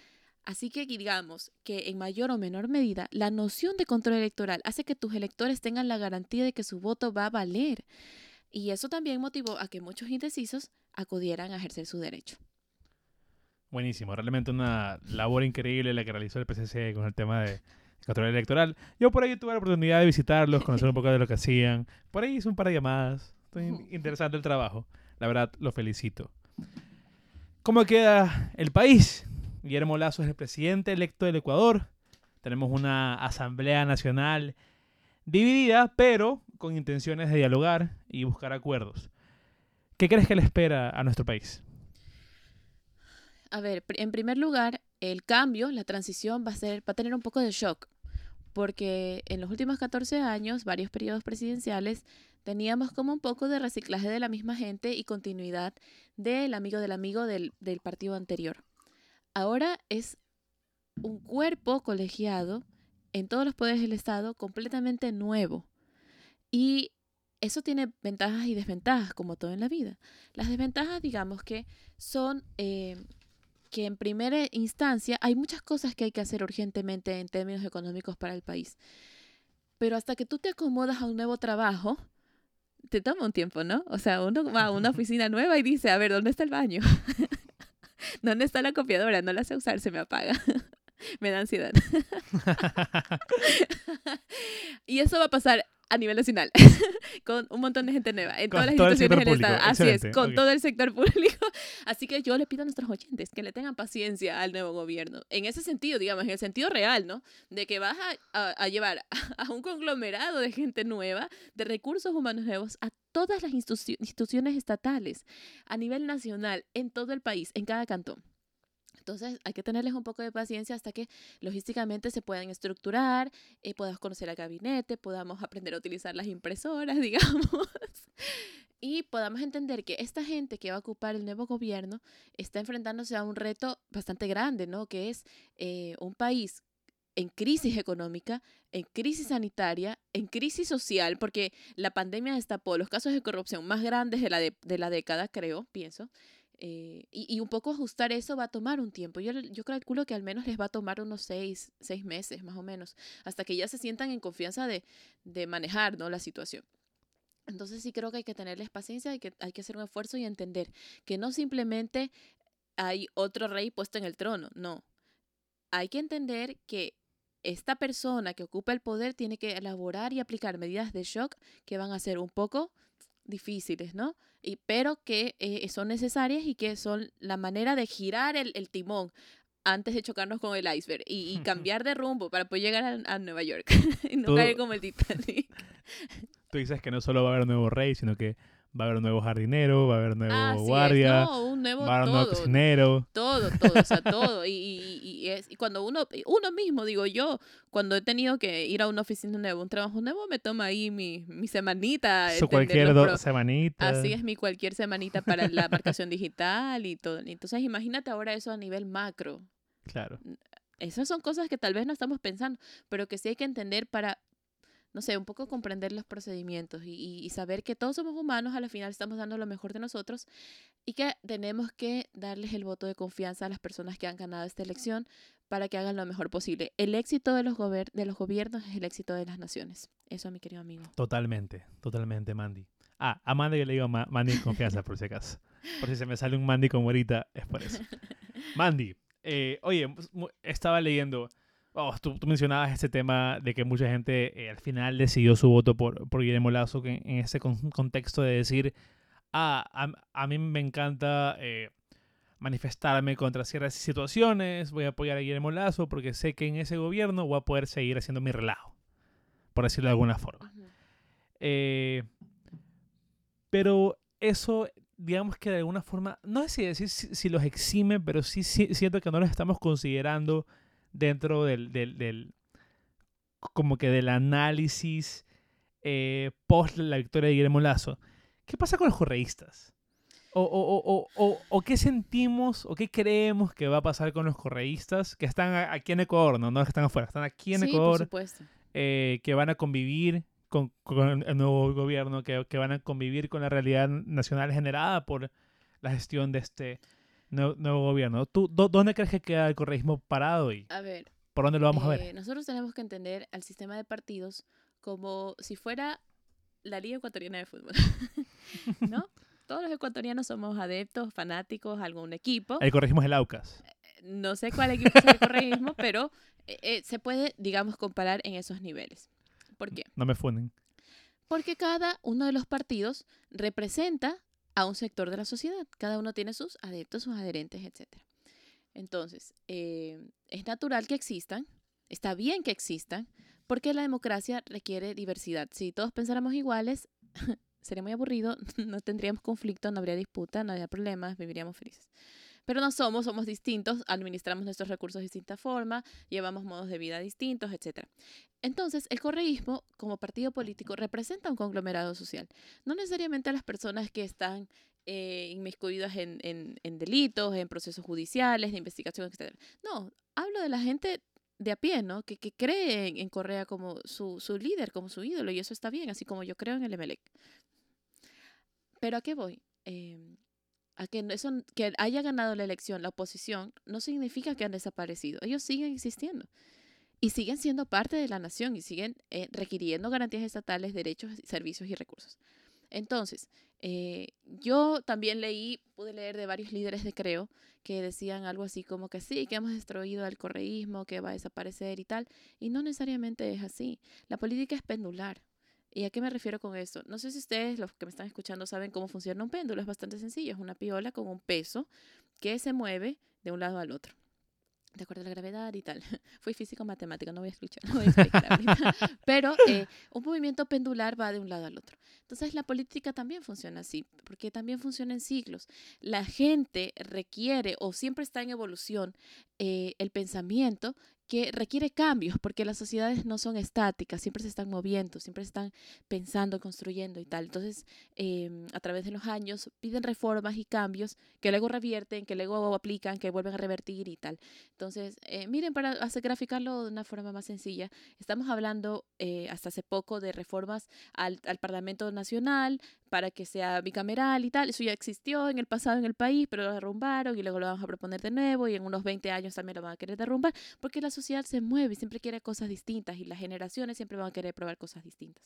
Así que digamos que en mayor o menor medida la noción de control electoral hace que tus electores tengan la garantía de que su voto va a valer. Y eso también motivó a que muchos indecisos acudieran a ejercer su derecho. Buenísimo, realmente una labor increíble la que realizó el PCC con el tema de control electoral. Yo por ahí tuve la oportunidad de visitarlos, conocer un poco de lo que hacían. Por ahí hice un par de llamadas. Estoy interesante el trabajo. La verdad, lo felicito. ¿Cómo queda el país? Guillermo Lazo es el presidente electo del Ecuador. Tenemos una Asamblea Nacional dividida, pero con intenciones de dialogar y buscar acuerdos. ¿Qué crees que le espera a nuestro país? A ver, en primer lugar, el cambio, la transición va a, ser, va a tener un poco de shock, porque en los últimos 14 años, varios periodos presidenciales, teníamos como un poco de reciclaje de la misma gente y continuidad del amigo del amigo del, del partido anterior. Ahora es un cuerpo colegiado en todos los poderes del Estado completamente nuevo. Y eso tiene ventajas y desventajas, como todo en la vida. Las desventajas, digamos que son eh, que en primera instancia hay muchas cosas que hay que hacer urgentemente en términos económicos para el país. Pero hasta que tú te acomodas a un nuevo trabajo, te toma un tiempo, ¿no? O sea, uno va a una oficina nueva y dice, a ver, ¿dónde está el baño? ¿Dónde está la copiadora? No la sé usar, se me apaga. me da ansiedad. y eso va a pasar a nivel nacional, con un montón de gente nueva, en Con todas las instituciones del Estado. Así es, excelente, con ok. todo el sector público. Así que yo le pido a nuestros oyentes que le tengan paciencia al nuevo gobierno. En ese sentido, digamos, en el sentido real, ¿no? De que vas a, a- a llevar a un conglomerado de gente nueva, de recursos humanos nuevos, a todas las institu- instituciones estatales, a nivel nacional, en todo el país, en cada cantón. Entonces hay que tenerles un poco de paciencia hasta que logísticamente se puedan estructurar, eh, podamos conocer al gabinete, podamos aprender a utilizar las impresoras, digamos, y podamos entender que esta gente que va a ocupar el nuevo gobierno está enfrentándose a un reto bastante grande, ¿no? Que es eh, un país en crisis económica, en crisis sanitaria, en crisis social, porque la pandemia destapó los casos de corrupción más grandes de la, de, de la década, creo, pienso. Eh, y, y un poco ajustar eso va a tomar un tiempo. Yo, yo calculo que al menos les va a tomar unos seis, seis meses más o menos, hasta que ya se sientan en confianza de, de manejar ¿no? la situación. Entonces sí creo que hay que tenerles paciencia, hay que, hay que hacer un esfuerzo y entender que no simplemente hay otro rey puesto en el trono, no. Hay que entender que esta persona que ocupa el poder tiene que elaborar y aplicar medidas de shock que van a ser un poco difíciles, ¿no? Y, pero que eh, son necesarias y que son la manera de girar el, el timón antes de chocarnos con el iceberg y, y cambiar de rumbo para poder llegar a, a Nueva York y no Tú- caer como el Titanic. Tú dices que no solo va a haber un nuevo rey, sino que va a haber un nuevo jardinero, va a haber un nuevo es, guardia, no, un nuevo va a haber un nuevo cocinero. Todo, todo, o sea, todo. Y, y, y- y es, y cuando uno, uno mismo, digo yo, cuando he tenido que ir a una oficina nueva, un trabajo nuevo, me toma ahí mi, mi semanita. Su cualquier pro- semanita. Así es mi cualquier semanita para la marcación digital y todo. Entonces, imagínate ahora eso a nivel macro. Claro. Esas son cosas que tal vez no estamos pensando, pero que sí hay que entender para, no sé, un poco comprender los procedimientos y, saber que todos somos humanos, a la final estamos dando lo mejor de nosotros y que tenemos que darles el voto de confianza a las personas que han ganado esta elección para que hagan lo mejor posible. El éxito de los, gober- de los gobiernos es el éxito de las naciones. Eso, mi querido amigo. Totalmente, totalmente, Mandy. Ah, a Mandy yo le digo Ma- Mandy confianza, por si acaso. Por si se me sale un Mandy como ahorita, es por eso. Mandy, eh, oye, estaba leyendo, oh, tú, tú mencionabas ese tema de que mucha gente eh, al final decidió su voto por, por Guillermo Lazo, que en ese con- contexto de decir, ah, a, a mí me encanta eh, manifestarme contra ciertas situaciones, voy a apoyar a Guillermo Lazo porque sé que en ese gobierno voy a poder seguir haciendo mi relajo, por decirlo de alguna forma. Eh, pero eso, digamos que de alguna forma, no sé si decir si, si los exime, pero sí, sí siento que no los estamos considerando dentro del, del, del- como que del análisis eh, post la victoria de Guillermo Lazo. ¿Qué pasa con los correístas? O, o, o, o, qué sentimos o qué creemos que va a pasar con los correístas que están aquí en Ecuador, no, no están afuera, están aquí en sí, por Ecuador supuesto. eh, que van a convivir con, con el nuevo gobierno, que, que van a convivir con la realidad nacional generada por la gestión de este nuevo, nuevo gobierno. ¿Tú, dó- ¿Dónde crees que queda el correísmo parado y A ver, por dónde lo vamos a ver? Eh, Nosotros tenemos que entender al sistema de partidos como si fuera la Liga Ecuatoriana de Fútbol. ¿No? Todos los ecuatorianos somos adeptos, fanáticos algún equipo. El correísmo es el AUCAS. No sé cuál equipo es el correísmo, pero eh, eh, se puede, digamos, comparar en esos niveles. ¿Por qué? No me funden. Porque cada uno de los partidos representa a un sector de la sociedad. Cada uno tiene sus adeptos, sus adherentes, etc. Entonces, eh, es natural que existan, está bien que existan, porque la democracia requiere diversidad. Si todos pensáramos iguales, sería muy aburrido, no tendríamos conflicto, no habría disputa, no habría problemas, viviríamos felices. Pero no somos, somos distintos, administramos nuestros recursos de distinta forma, llevamos modos de vida distintos, etc. Entonces, el correísmo, como partido político, representa un conglomerado social. No necesariamente a las personas que están eh, inmiscuidas en, en- en delitos, en procesos judiciales, de investigación, etc. No, hablo de la gente de a pie, ¿no? Que, que cree en, Correa como su, líder, como su ídolo, y eso está bien, así como yo creo en el Emelec. Pero ¿a qué voy? Eh, a que eso, que haya ganado la elección la oposición no significa que han desaparecido. Ellos siguen existiendo y siguen siendo parte de la nación y siguen eh, requiriendo garantías estatales, derechos, servicios y recursos. Entonces, eh, yo también leí, pude leer de varios líderes de Creo que decían algo así como que sí, que hemos destruido al correísmo, que va a desaparecer y tal, y no necesariamente es así. La política es pendular. ¿Y a qué me refiero con esto? No sé si ustedes, los que me están escuchando, saben cómo funciona un péndulo. Es bastante sencillo. Es una piola con un peso que se mueve de un lado al otro. De acuerdo a la gravedad y tal. Fui físico matemático, no voy a escuchar, no voy a explicar ahorita. Pero eh, un movimiento pendular va de un lado al otro. Entonces la política también funciona así, porque también funciona en ciclos. La gente requiere o siempre está en evolución eh, el pensamiento que requiere cambios, porque las sociedades no son estáticas, siempre se están moviendo, siempre están pensando, construyendo y tal. Entonces, eh, a través de los años piden reformas y cambios que luego revierten, que luego aplican, que vuelven a revertir y tal. Entonces, eh, miren, para hacer graficarlo de una forma más sencilla, estamos hablando eh, hasta hace poco de reformas al, al Parlamento Nacional para que sea bicameral y tal. Eso ya existió en el pasado en el país, pero lo derrumbaron y luego lo vamos a proponer de nuevo y en unos 20 años también lo van a querer derrumbar porque la sociedad se mueve y siempre quiere cosas distintas y las generaciones siempre van a querer probar cosas distintas.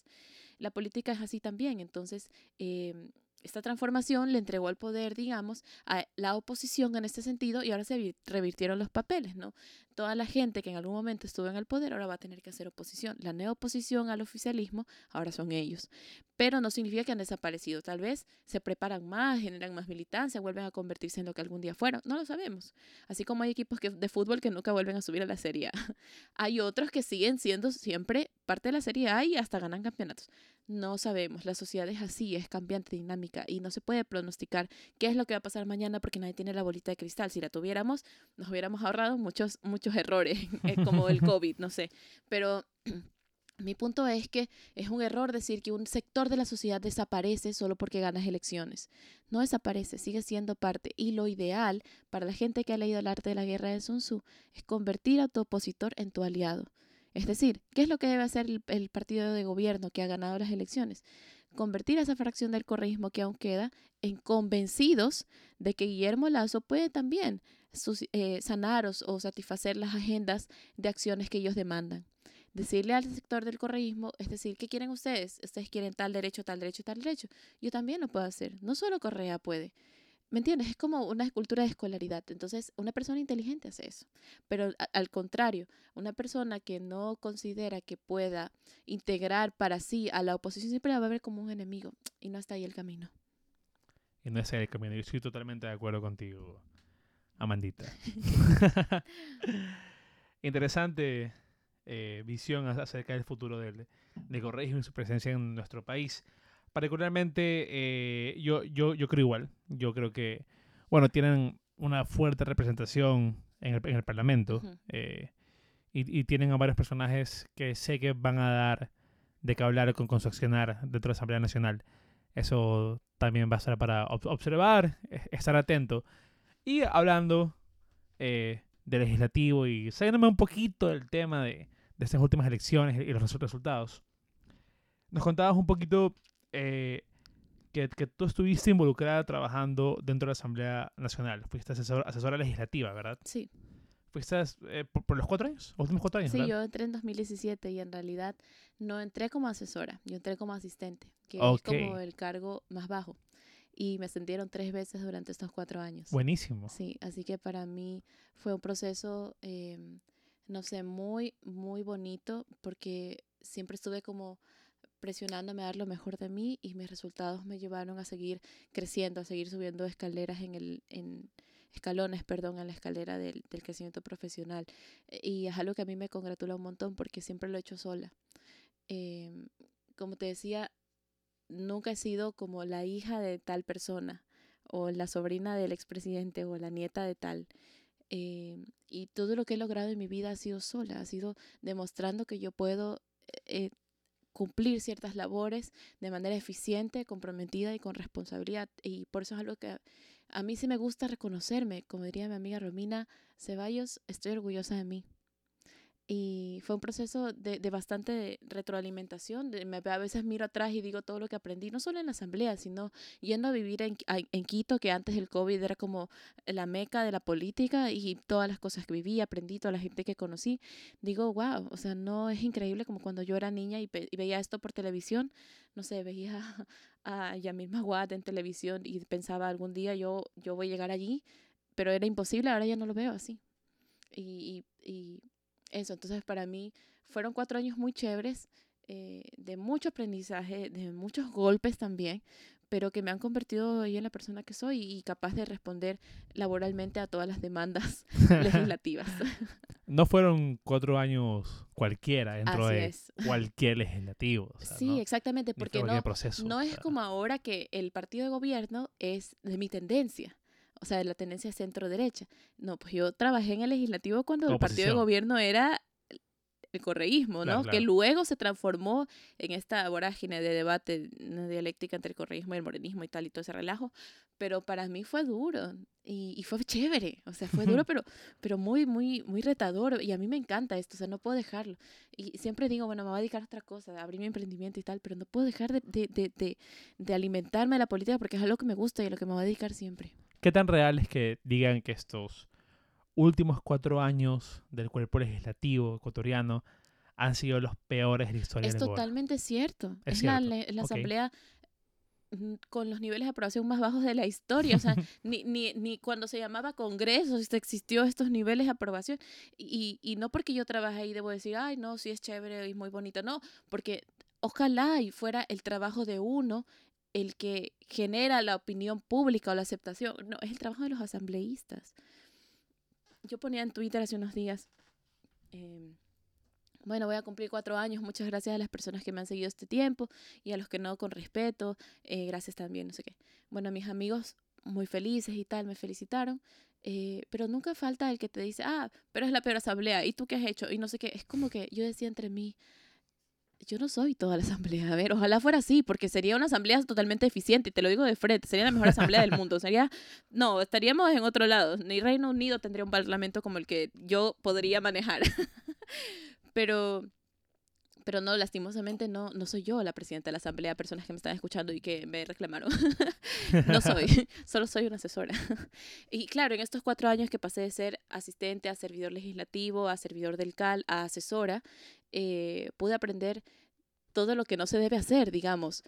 La política es así también, entonces... eh, esta transformación le entregó el poder, digamos, a la oposición en este sentido y ahora se revirtieron los papeles, ¿no? Toda la gente que en algún momento estuvo en el poder ahora va a tener que hacer oposición. La neoposición al oficialismo ahora son ellos. Pero no significa que han desaparecido. Tal vez se preparan más, generan más militancia, vuelven a convertirse en lo que algún día fueron. No lo sabemos. Así como hay equipos de fútbol que nunca vuelven a subir a la Serie A. hay otros que siguen siendo siempre parte de la Serie A y hasta ganan campeonatos. No sabemos, la sociedad es así, es cambiante, dinámica y no se puede pronosticar qué es lo que va a pasar mañana porque nadie tiene la bolita de cristal. Si la tuviéramos, nos hubiéramos ahorrado muchos, muchos errores, eh, como el COVID, no sé. Pero mi punto es que es un error decir que un sector de la sociedad desaparece solo porque ganas elecciones. No desaparece, sigue siendo parte. Y lo ideal para la gente que ha leído el arte de la guerra de Sun Tzu es convertir a tu opositor en tu aliado. Es decir, ¿qué es lo que debe hacer el, partido de gobierno que ha ganado las elecciones? Convertir a esa fracción del correísmo que aún queda en convencidos de que Guillermo Lazo puede también eh, sanar o, satisfacer las agendas de acciones que ellos demandan decirle al sector del correísmo, es decir, ¿qué quieren ustedes? Ustedes quieren tal derecho, tal derecho, tal derecho. Yo también lo puedo hacer. No solo Correa puede. ¿Me entiendes? Es como una escultura de escolaridad. Entonces, una persona inteligente hace eso. Pero al contrario, una persona que no considera que pueda integrar para sí a la oposición siempre la va a ver como un enemigo. Y no está ahí el camino. Y no está ahí el camino. Yo estoy totalmente de acuerdo contigo, Amandita. Interesante eh, visión acerca del futuro del, de Correio y su presencia en nuestro país particularmente eh, yo, yo, yo creo igual. Yo creo que, bueno, tienen una fuerte representación en el, en el Parlamento eh, y, y, tienen a varios personajes que sé que van a dar de qué hablar con, con su accionar dentro de la Asamblea Nacional. Eso también va a ser para observar, e, estar atento. Y hablando eh, de legislativo y saliéndome un poquito del tema de, de estas últimas elecciones y los resultados, nos contabas un poquito eh, que, que, tú estuviste involucrada trabajando dentro de la Asamblea Nacional. Fuiste asesora legislativa, ¿verdad? Sí. ¿Fuiste eh, por, los cuatro años? ¿Los últimos cuatro años? Sí, yo entré en 2017 y en realidad no entré como asesora, yo entré como asistente, que es como el cargo más bajo. Y me sentieron tres veces durante estos cuatro años. Buenísimo. Sí, así que para mí fue un proceso, em, no sé, muy, muy bonito porque siempre estuve como presionándome a dar lo mejor de mí y mis resultados me llevaron a seguir creciendo, a seguir subiendo escaleras en el, en escalones, perdón, en la escalera del, del crecimiento profesional. Y es algo que a mí me congratula un montón porque siempre lo he hecho sola. Em, como te decía, nunca he sido como la hija de tal persona o la sobrina del expresidente o la nieta de tal. Em, y todo lo que he logrado en mi vida ha sido sola, ha sido demostrando que yo puedo eh, cumplir ciertas labores de manera eficiente, comprometida y con responsabilidad. Y por eso es algo que a mí sí me gusta reconocerme. Como diría mi amiga Romina Ceballos, estoy orgullosa de mí. Y fue un proceso de, de bastante retroalimentación. De, me, a veces miro atrás y digo todo lo que aprendí, no solo en la asamblea, sino yendo a vivir en, en Quito, que antes del COVID era como la meca de la política y todas las cosas que viví, aprendí, toda la gente que conocí. Digo, wow, o sea, no es increíble como cuando yo era niña y, y veía esto por televisión. No sé, veía a Yamil Maguad en televisión y pensaba algún día yo, yo voy a llegar allí, pero era imposible, ahora ya no lo veo así. y, y eso, entonces para mí fueron cuatro años muy chéveres, eh, de mucho aprendizaje, de muchos golpes también, pero que me han convertido hoy en la persona que soy y capaz de responder laboralmente a todas las demandas legislativas. No fueron cuatro años cualquiera dentro de cualquier legislativo. sí, exactamente, porque no, no es como ahora que el partido de gobierno es de mi tendencia o sea, la tendencia centro-derecha. No, pues yo trabajé en el legislativo cuando el partido de gobierno era el correísmo, ¿no? Que luego se transformó en esta vorágine de debate, una dialéctica entre el correísmo y el morenismo y tal, y todo ese relajo. Pero para mí fue duro y, y fue chévere, o sea, fue duro, pero, pero muy, muy, muy retador. Y a mí me encanta esto, o sea, no puedo dejarlo. Y siempre digo, bueno, me voy a dedicar a otra cosa, a abrir mi emprendimiento y tal, pero no puedo dejar de, de, de, de alimentarme de la política porque es algo que me gusta y a lo que me voy a dedicar siempre. ¿Qué tan real es que digan que estos últimos cuatro años del cuerpo legislativo ecuatoriano han sido los peores de la historia es totalmente cierto. Es, la, asamblea mm, con los niveles de aprobación más bajos de la historia. O sea, ni, ni, ni cuando se llamaba Congreso existió estos niveles de aprobación. Y, y no porque yo trabaje ahí debo decir, ay, no, sí es chévere y muy bonito. No, porque ojalá y fuera el trabajo de uno el que genera la opinión pública o la aceptación. No, es el trabajo de los asambleístas. Yo ponía en Twitter hace unos días, em, bueno, voy a cumplir cuatro años, muchas gracias a las personas que me han seguido este tiempo y a los que no con respeto, eh, gracias también, no sé qué. Bueno, mis amigos muy felices y tal, me felicitaron, eh, pero nunca falta el que te dice, ah, pero es la peor asamblea, ¿y tú qué has hecho? Y no sé qué, es como que yo decía entre mí, yo no soy toda la asamblea. A ver, ojalá fuera así, porque sería una asamblea totalmente eficiente, y te lo digo de frente, sería la mejor asamblea del mundo. Sería, no, estaríamos en otro lado. Ni Reino Unido tendría un parlamento como el que yo podría manejar. pero, pero no, lastimosamente no, no soy yo la presidenta de la asamblea, personas que me están escuchando y que me reclamaron. no soy, solo soy una asesora. y claro, en estos cuatro años que pasé de ser asistente a servidor legislativo, a servidor del CAL, a asesora, eh, pude aprender todo lo que no se debe hacer, digamos.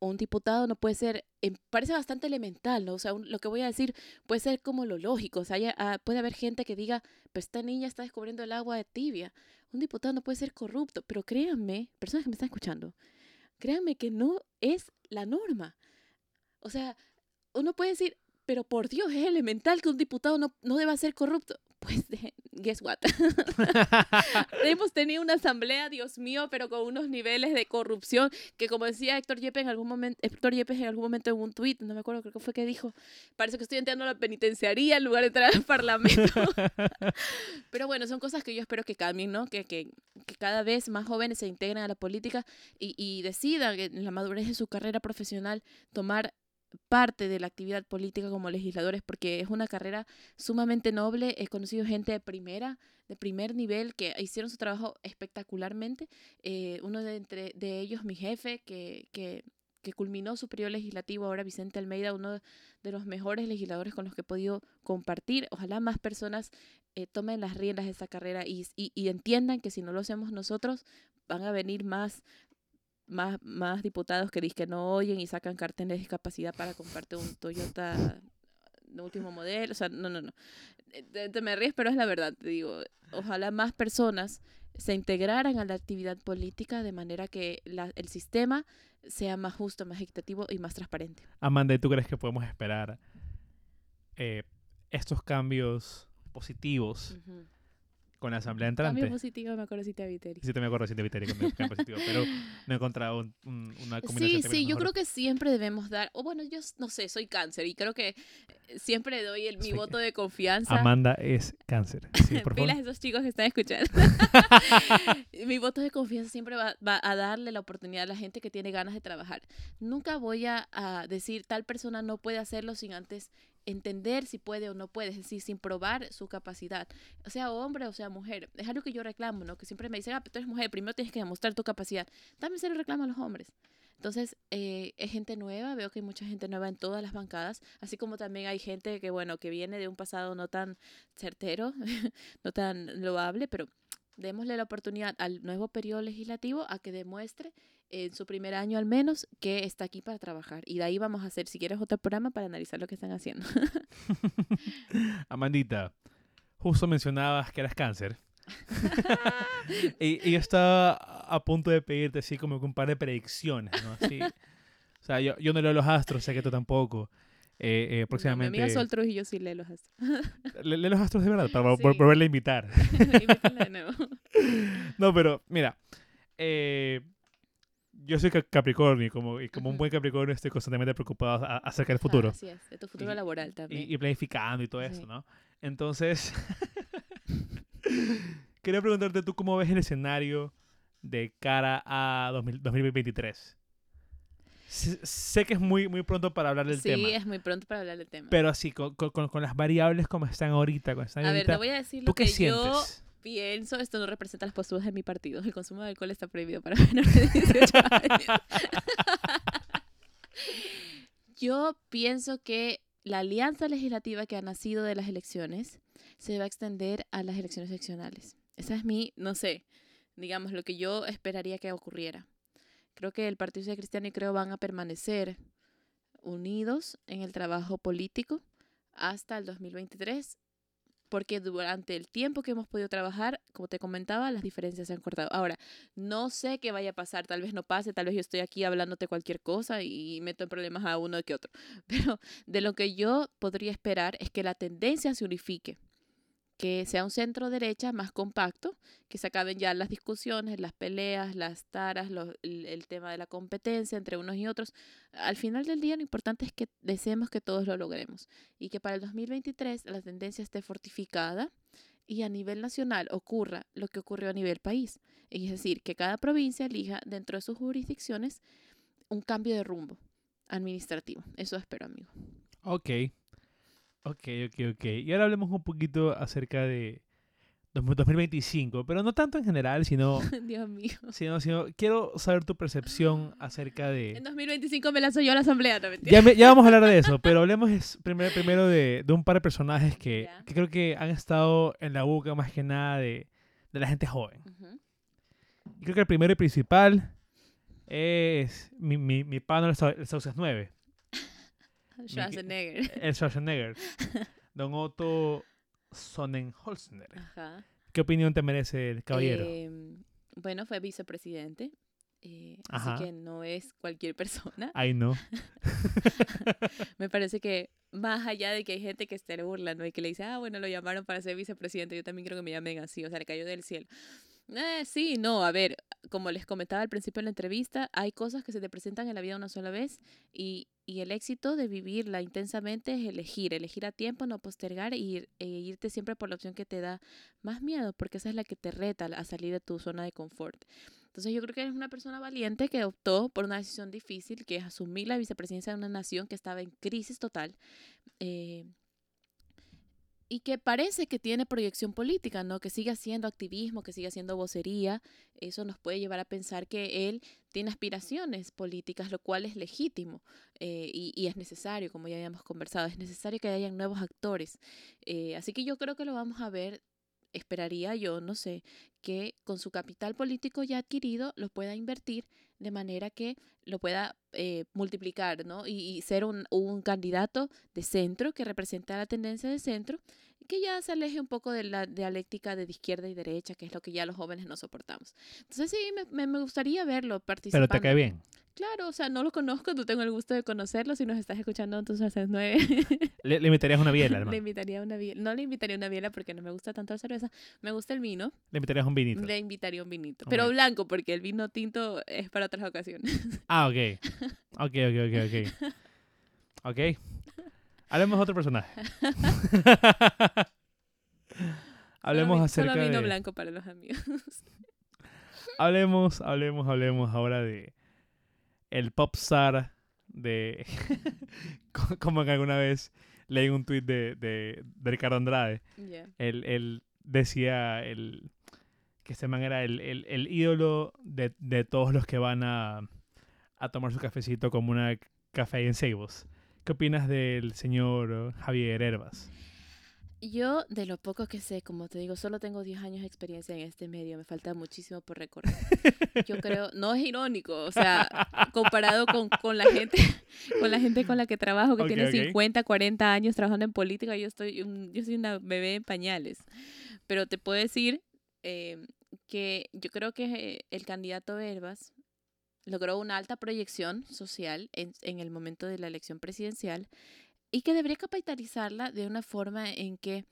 Un diputado no puede ser, em, parece bastante elemental, ¿no? O sea, lo que voy a decir puede ser como lo lógico. O sea, ah, puede haber gente que diga, pues esta niña está descubriendo el agua de tibia. Un diputado no puede ser corrupto, pero créanme, personas que me están escuchando, créanme que no es la norma. O sea, uno puede decir, pero por Dios, es elemental que un diputado no, no deba ser corrupto. Pues, guess what? Hemos tenido una asamblea, Dios mío, pero con unos niveles de corrupción que, como decía Héctor Yepes en algún momento, Héctor Yepes en algún momento en un tuit, no me acuerdo, creo que fue que dijo, parece que estoy entrando a la penitenciaría en lugar de entrar al parlamento. pero bueno, son cosas que yo espero que cambien, ¿no? Que, que, que cada vez más jóvenes se integren a la política y, y decidan en la madurez de su carrera profesional tomar parte de la actividad política como legisladores porque es una carrera sumamente noble. He conocido gente de primera, de primer nivel, que hicieron su trabajo espectacularmente. Eh, uno de, entre, de ellos, mi jefe, que, que, que, culminó su periodo legislativo, ahora Vicente Almeida, uno de los mejores legisladores con los que he podido compartir. Ojalá más personas eh, tomen las riendas de esa carrera y, y, y entiendan que si no lo hacemos nosotros, van a venir más más, más diputados que dicen que no oyen y sacan carteles de discapacidad para comprarte un Toyota de último modelo. O sea, no, no, no. Eh, te, me ríes, pero es la verdad. Te digo, ojalá más personas se integraran a la actividad política de manera que la, el sistema sea más justo, más equitativo y más transparente. Amanda, ¿y tú crees que podemos esperar eh, estos cambios positivos? Con la asamblea entrante. Cambio positivo, me acuerdo si te Viteri. Sí, te me acuerdo si te Viteri cambio positivo, pero no he encontrado un, una combinación. Sí, sí, yo creo que siempre debemos dar, o bueno, yo no sé, soy cáncer y creo que siempre doy el, mi voto de confianza. Amanda es cáncer. Sí, por Pilas esos chicos que están escuchando. mi voto de confianza siempre va, va, a darle la oportunidad a la gente que tiene ganas de trabajar. Nunca voy a, a decir tal persona no puede hacerlo sin antes entender si puede o no puede, es decir, sin probar su capacidad, sea hombre o sea mujer. Es algo que yo reclamo, ¿no? Que siempre me dicen, ah, pero tú eres mujer, primero tienes que demostrar tu capacidad. También se lo reclamo a los hombres. Entonces, eh, es gente nueva, veo que hay mucha gente nueva en todas las bancadas, así como también hay gente que, bueno, que viene de un pasado no tan certero, no tan loable, pero démosle la oportunidad al nuevo periodo legislativo a que demuestre en su primer año al menos que está aquí para trabajar. Y de ahí vamos a hacer, si quieres, otro programa para analizar lo que están haciendo. Amandita, justo mencionabas que eras cáncer. y, yo estaba a punto de pedirte así como un par de predicciones, ¿no? Así, o sea, yo, yo no leo los astros, sé que tú tampoco. Eh, eh, próximamente. mi amiga Sol Trujillo sí lee los astros. lee, los astros de verdad, para volverle a invitar. de nuevo. no, pero mira, eh, yo soy Capricornio y como, y como un buen Capricornio estoy constantemente preocupado acerca del futuro. así es, de tu futuro laboral también. Y, planificando y todo eso, ¿no? Entonces, quería preguntarte tú cómo ves el escenario de cara a 2023 sé que es muy, muy pronto para hablar del tema. Sí, es muy pronto para hablar del tema. Pero así, con, con, con las variables como están ahorita. están a ver, te voy a decir lo que yo pienso. Esto no representa las posturas de mi partido. El consumo de alcohol está prohibido para menores de 18 años. yo pienso que la alianza legislativa que ha nacido de las elecciones se va a extender a las elecciones seccionales. Esa es mi, no sé, digamos, lo que yo esperaría que ocurriera creo que el Partido Social Cristiano y creo van a permanecer unidos en el trabajo político hasta el 2023 porque durante el tiempo que hemos podido trabajar, como te comentaba, las diferencias se han cortado. Ahora, no sé qué vaya a pasar, tal vez no pase, tal vez yo estoy aquí hablándote cualquier cosa y meto en problemas a uno que otro, pero de lo que yo podría esperar es que la tendencia se unifique que sea un centro derecha más compacto, que se acaben ya las discusiones, las peleas, las taras, el, tema de la competencia entre unos y otros. Al final del día lo importante es que deseemos que todos lo logremos y que para el 2023 la tendencia esté fortificada y a nivel nacional ocurra lo que ocurrió a nivel país. Es decir, que cada provincia elija dentro de sus jurisdicciones un cambio de rumbo administrativo. Eso espero, amigo. Ok, Ok, ok, ok. Y ahora hablemos un poquito acerca de 2025, pero no tanto en general, sino... Dios mío. Sino, sino, quiero saber tu percepción acerca de... En 2025 me lanzo yo a la asamblea también. Ya, ya vamos a hablar de eso, pero hablemos primero, primero de, de, un par de personajes que, que, creo que han estado en la boca más que nada de, de la gente joven. Y creo que el primero y principal es mi, mi, mi el, el Sauces 9. Schwarzenegger. El Schwarzenegger. Don Otto Sonnenholzner. Ajá. ¿Qué opinión te merece el caballero? Em, bueno, fue vicepresidente. Eh, así que no es cualquier persona. Ay, no. Me parece que más allá de que hay gente que esté burlando y que le dice, ah, bueno, lo llamaron para ser vicepresidente, yo también creo que me llamen así, o sea, le cayó del cielo. Eh, sí, no, a ver, como les comentaba al principio de la entrevista, hay cosas que se te presentan en la vida una sola vez y, y el éxito de vivirla intensamente es elegir, elegir a tiempo, no postergar e, e irte siempre por la opción que te da más miedo, porque esa es la que te reta a salir de tu zona de confort. Entonces yo creo que eres una persona valiente que optó por una decisión difícil, que es asumir la vicepresidencia de una nación que estaba en crisis total. Eh, y que parece que tiene proyección política, ¿no? Que sigue haciendo activismo, que sigue haciendo vocería. Eso nos puede llevar a pensar que él tiene aspiraciones políticas, lo cual es legítimo eh, y, es necesario, como ya habíamos conversado, es necesario que haya nuevos actores. Eh, así que yo creo que lo vamos a ver esperaría yo, no sé, que con su capital político ya adquirido lo pueda invertir de manera que lo pueda eh, multiplicar, ¿no? Y, ser un, un, candidato de centro que represente la tendencia de centro, que ya se aleje un poco de la dialéctica de izquierda y derecha, que es lo que ya los jóvenes no soportamos. Entonces sí, me, me gustaría verlo participando. Pero te cae bien. Claro, o sea, no lo conozco, tú tengo el gusto de conocerlo. Si nos estás escuchando, entonces haces nueve. ¿Le, invitarías una biela, hermano? Le invitaría una biela. No le invitaría una biela porque no me gusta tanto la cerveza. Me gusta el vino. ¿Le invitarías un vinito? Le invitaría un vinito. Pero blanco, porque el vino tinto es para otras ocasiones. Ah, ok. Ok, ok, ok, ok. Ok. Hablemos de otro personaje. hablemos acerca solo vino blanco para los amigos. hablemos, hablemos, hablemos ahora de el popstar de... como que alguna vez leí un tweet de, de, Ricardo Andrade. Él, decía el, que este man era el, el, ídolo de, de, todos los que van a, a tomar su cafecito como una café en Seibos. ¿Qué opinas del señor Javier Herbas? Yo, de lo poco que sé, como te digo, solo tengo 10 años de experiencia en este medio, me falta muchísimo por recorrer. Yo creo, no es irónico, o sea, comparado con, con la gente con la gente con la que trabajo, que tiene 50, 40 años trabajando en política, yo, estoy yo soy una bebé en pañales. Pero te puedo decir eh, que yo creo que el candidato Herbas logró una alta proyección social en, en el momento de la elección presidencial y que debería capitalizarla de una forma en que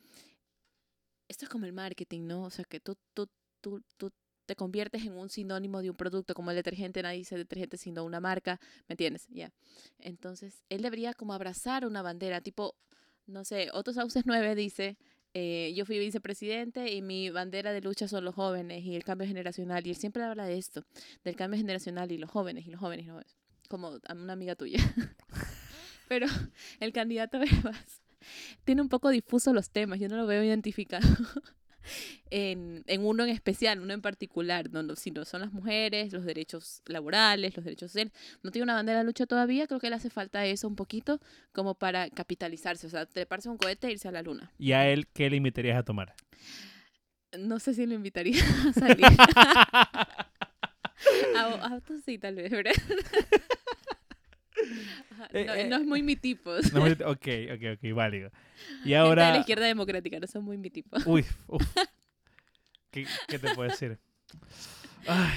esto es como el marketing, ¿no? O sea, que tú, tú, tú, tú te conviertes en un sinónimo de un producto, como el detergente, nadie dice detergente sino una marca, ¿me entiendes? Ya. Entonces, él debería como abrazar una bandera, tipo, no sé, Otto Sauces 9 dice, eh, yo fui vicepresidente y mi bandera de lucha son los jóvenes y el cambio generacional, y él siempre habla de esto, del cambio generacional y los jóvenes, y los jóvenes, y los jóvenes, como una amiga tuya. Pero el candidato tiene un poco difuso los temas, yo no lo veo identificado en, en uno en especial, uno en particular, no, no, sino son las mujeres, los derechos laborales, los derechos sociales. No tiene una bandera de lucha todavía, creo que le hace falta eso un poquito como para capitalizarse, o sea, treparse un cohete e irse a la luna. ¿Y a él qué le invitarías a tomar? No sé si le invitaría a salir. A- Autos sí, tal vez, ¿verdad? Ajá, Eh, no, eh, no es muy mi tipo. No, ok, ok, ok, válido. Y gente de la ahora... izquierda democrática, no son muy mi tipo. Uy, uf. ¿Qué, qué te puedo decir? Ay,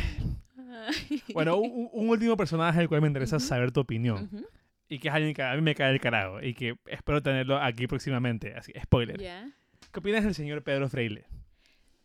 Ay. Bueno, un, un último personaje del cual me interesa saber tu opinión. Y que es alguien que a mí me cae el carajo. Y que espero tenerlo aquí próximamente. Así, spoiler. ¿Qué opinas del señor Pedro Freile?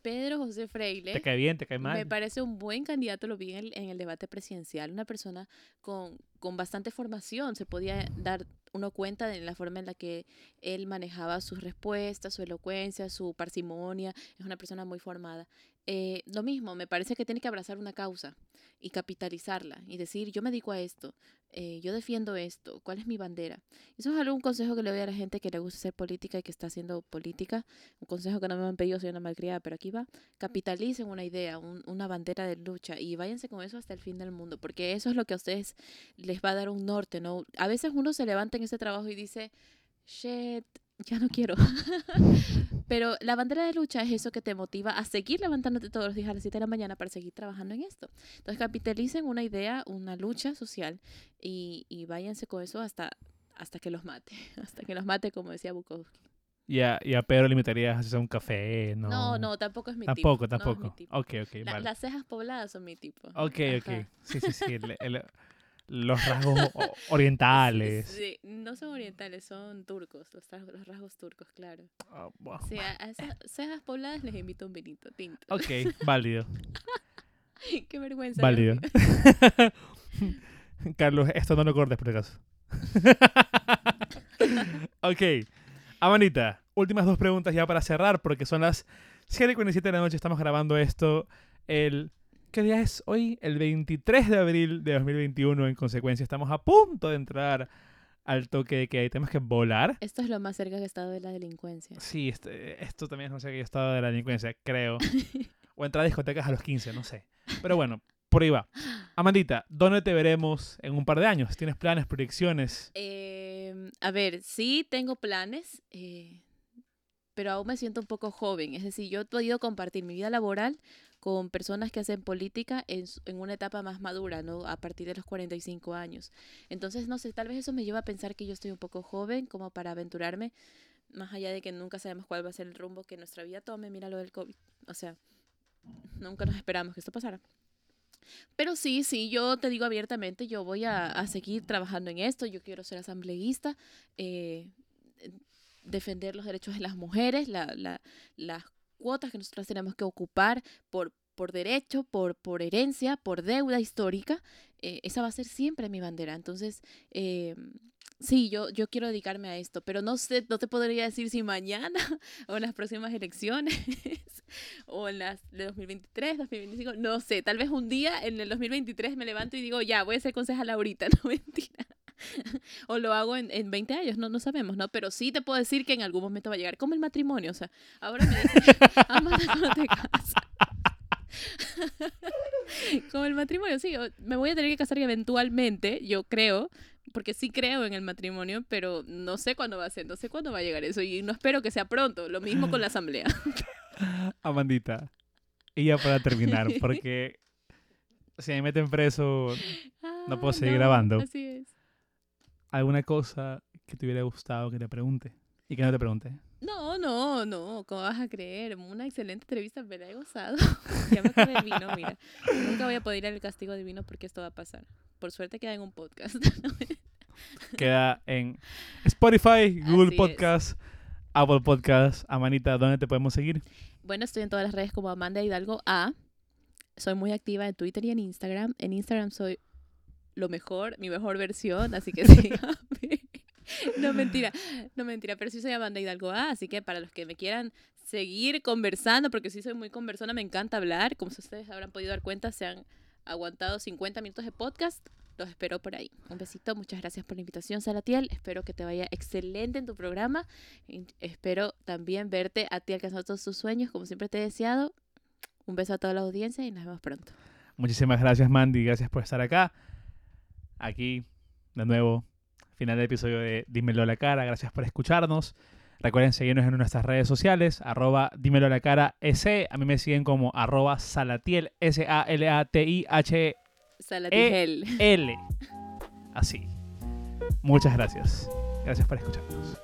Pedro José Freile. ¿Te cae bien? ¿Te cae mal? Me parece un buen candidato, lo vi en el, en el debate presidencial, una persona con, con bastante formación, se podía dar uno cuenta de la forma en la que él manejaba sus respuestas, su elocuencia, su parsimonia, es una persona muy formada. Eh, lo mismo, me parece que tiene que abrazar una causa y capitalizarla y decir, yo me dedico a esto, eh, yo defiendo esto, ¿cuál es mi bandera? Eso es algún consejo que le doy a la gente que le gusta hacer política y que está haciendo política, un consejo que no me han pedido, soy una malcriada, pero aquí va capitalicen una idea, un- una bandera de lucha y váyanse con eso hasta el fin del mundo, porque eso es lo que a ustedes les va a dar un norte, ¿no? A veces uno se levanta en ese trabajo y dice, shit, ya no quiero. Pero la bandera de lucha es eso que te motiva a seguir levantándote todos los días a las 7 de la mañana para seguir trabajando en esto. Entonces capitalicen una idea, una lucha social y, y váyanse con eso hasta, hasta que los mate, hasta que los mate, como decía Bukowski. Y a, y a Pedro a hacer un café, ¿no? No, no, tampoco es mi Tampoco, tipo. no mi tampoco. tipo. ok, ok, La- vale. Las cejas pobladas son mi tipo. Ok, ok. Ajá. Sí, sí, sí. el- el- los rasgos orientales. Sí, no son orientales, son turcos, los, rasgos turcos, claro. Wow. Sí, a, a esas cejas pobladas les invito un vinito tinto. Ok, válido. Qué vergüenza. Válido. Carlos, esto no lo cortes por acaso. ok. Amanita, últimas dos preguntas ya para cerrar, porque son las 7.47 de la noche. Estamos grabando esto el. ¿Qué día es hoy? El 23 de abril de 2021. En consecuencia, estamos a punto de entrar al toque de que tenemos que volar. Esto es lo más cerca que he estado de la delincuencia. Sí, este- esto también es no sé qué estado de la delincuencia, creo. o entrar a discotecas a los 15, no sé. Pero bueno, por ahí va. Amandita, ¿dónde te veremos en un par de años? ¿Tienes planes, proyecciones? Eh, a ver, sí tengo planes, eh, pero aún me siento un poco joven. Es decir, yo he podido compartir mi vida laboral con personas que hacen política en, una etapa más madura, ¿no? A partir de los 45 años. Entonces, no sé, tal vez eso me lleva a pensar que yo estoy un poco joven como para aventurarme, más allá de que nunca sabemos cuál va a ser el rumbo que nuestra vida tome. Mira lo del COVID. O sea, nunca nos esperamos que esto pasara. Pero sí, sí, yo te digo abiertamente, yo voy a, seguir trabajando en esto, yo quiero ser asambleísta, eh, defender los derechos de las mujeres, la, la- las cuotas que nosotras tenemos que ocupar por, por derecho, por, por herencia, por deuda histórica, eh, esa va a ser siempre mi bandera. Entonces, eh, sí, yo, yo quiero dedicarme a esto, pero no sé, no te podría decir si mañana o en las próximas elecciones o en las de 2023, 2025, no sé, tal vez un día en el 2023 me levanto y digo, ya, voy a ser concejal ahorita, no mentira. o lo hago en, en 20 años, no, no sabemos, ¿no? Pero sí te puedo decir que en algún momento va a llegar, como el matrimonio, o sea, ahora me dicen, Amanda, cuando te casas. como el matrimonio, sí, me voy a tener que casar eventualmente, yo creo, porque sí creo en el matrimonio, pero no sé cuándo va a ser, no sé cuándo va a llegar eso y no espero que sea pronto, lo mismo con la asamblea. Amandita, y ya para terminar, porque si me meten preso, No puedo Ah, seguir grabando. Así es. ¿Alguna cosa que te hubiera gustado que te pregunte? Y que no te pregunte. No, no, no, ¿cómo vas a creer? Una excelente entrevista, me la he gozado. ya me acabé el vino, mira. Nunca voy a poder ir al castigo divino porque esto va a pasar. Por suerte queda en un podcast. Queda en Spotify, Google Así es. Podcast, Apple Podcast. Amanita, ¿dónde te podemos seguir? bueno, estoy en todas las redes como Amanda Hidalgo A. Soy muy activa en Twitter y en Instagram. En Instagram soy lo mejor, mi mejor versión, así que síganme. No, mentira, no mentira, pero sí soy Amanda Hidalgo A, así que para los que me quieran seguir conversando, porque sí soy muy conversona, me encanta hablar, como ustedes habrán podido dar cuenta, se han aguantado 50 minutos de podcast, los espero por ahí. Un besito, muchas gracias por la invitación, Salatiel, espero que te vaya excelente en tu programa, y espero también verte a ti alcanzar todos tus sueños, como siempre te he deseado. Un beso a toda la audiencia y nos vemos pronto. Muchísimas gracias, Mandy. Gracias por estar acá. Aquí, de nuevo, final del episodio de Dímelo a la cara. Gracias por escucharnos. Recuerden seguirnos en nuestras redes sociales, arroba dímelo a la cara S. A mí me siguen como arroba salatiel, S-A-L-A-T-I-H-E-L. Salatigel. Así. Muchas gracias. Gracias por escucharnos.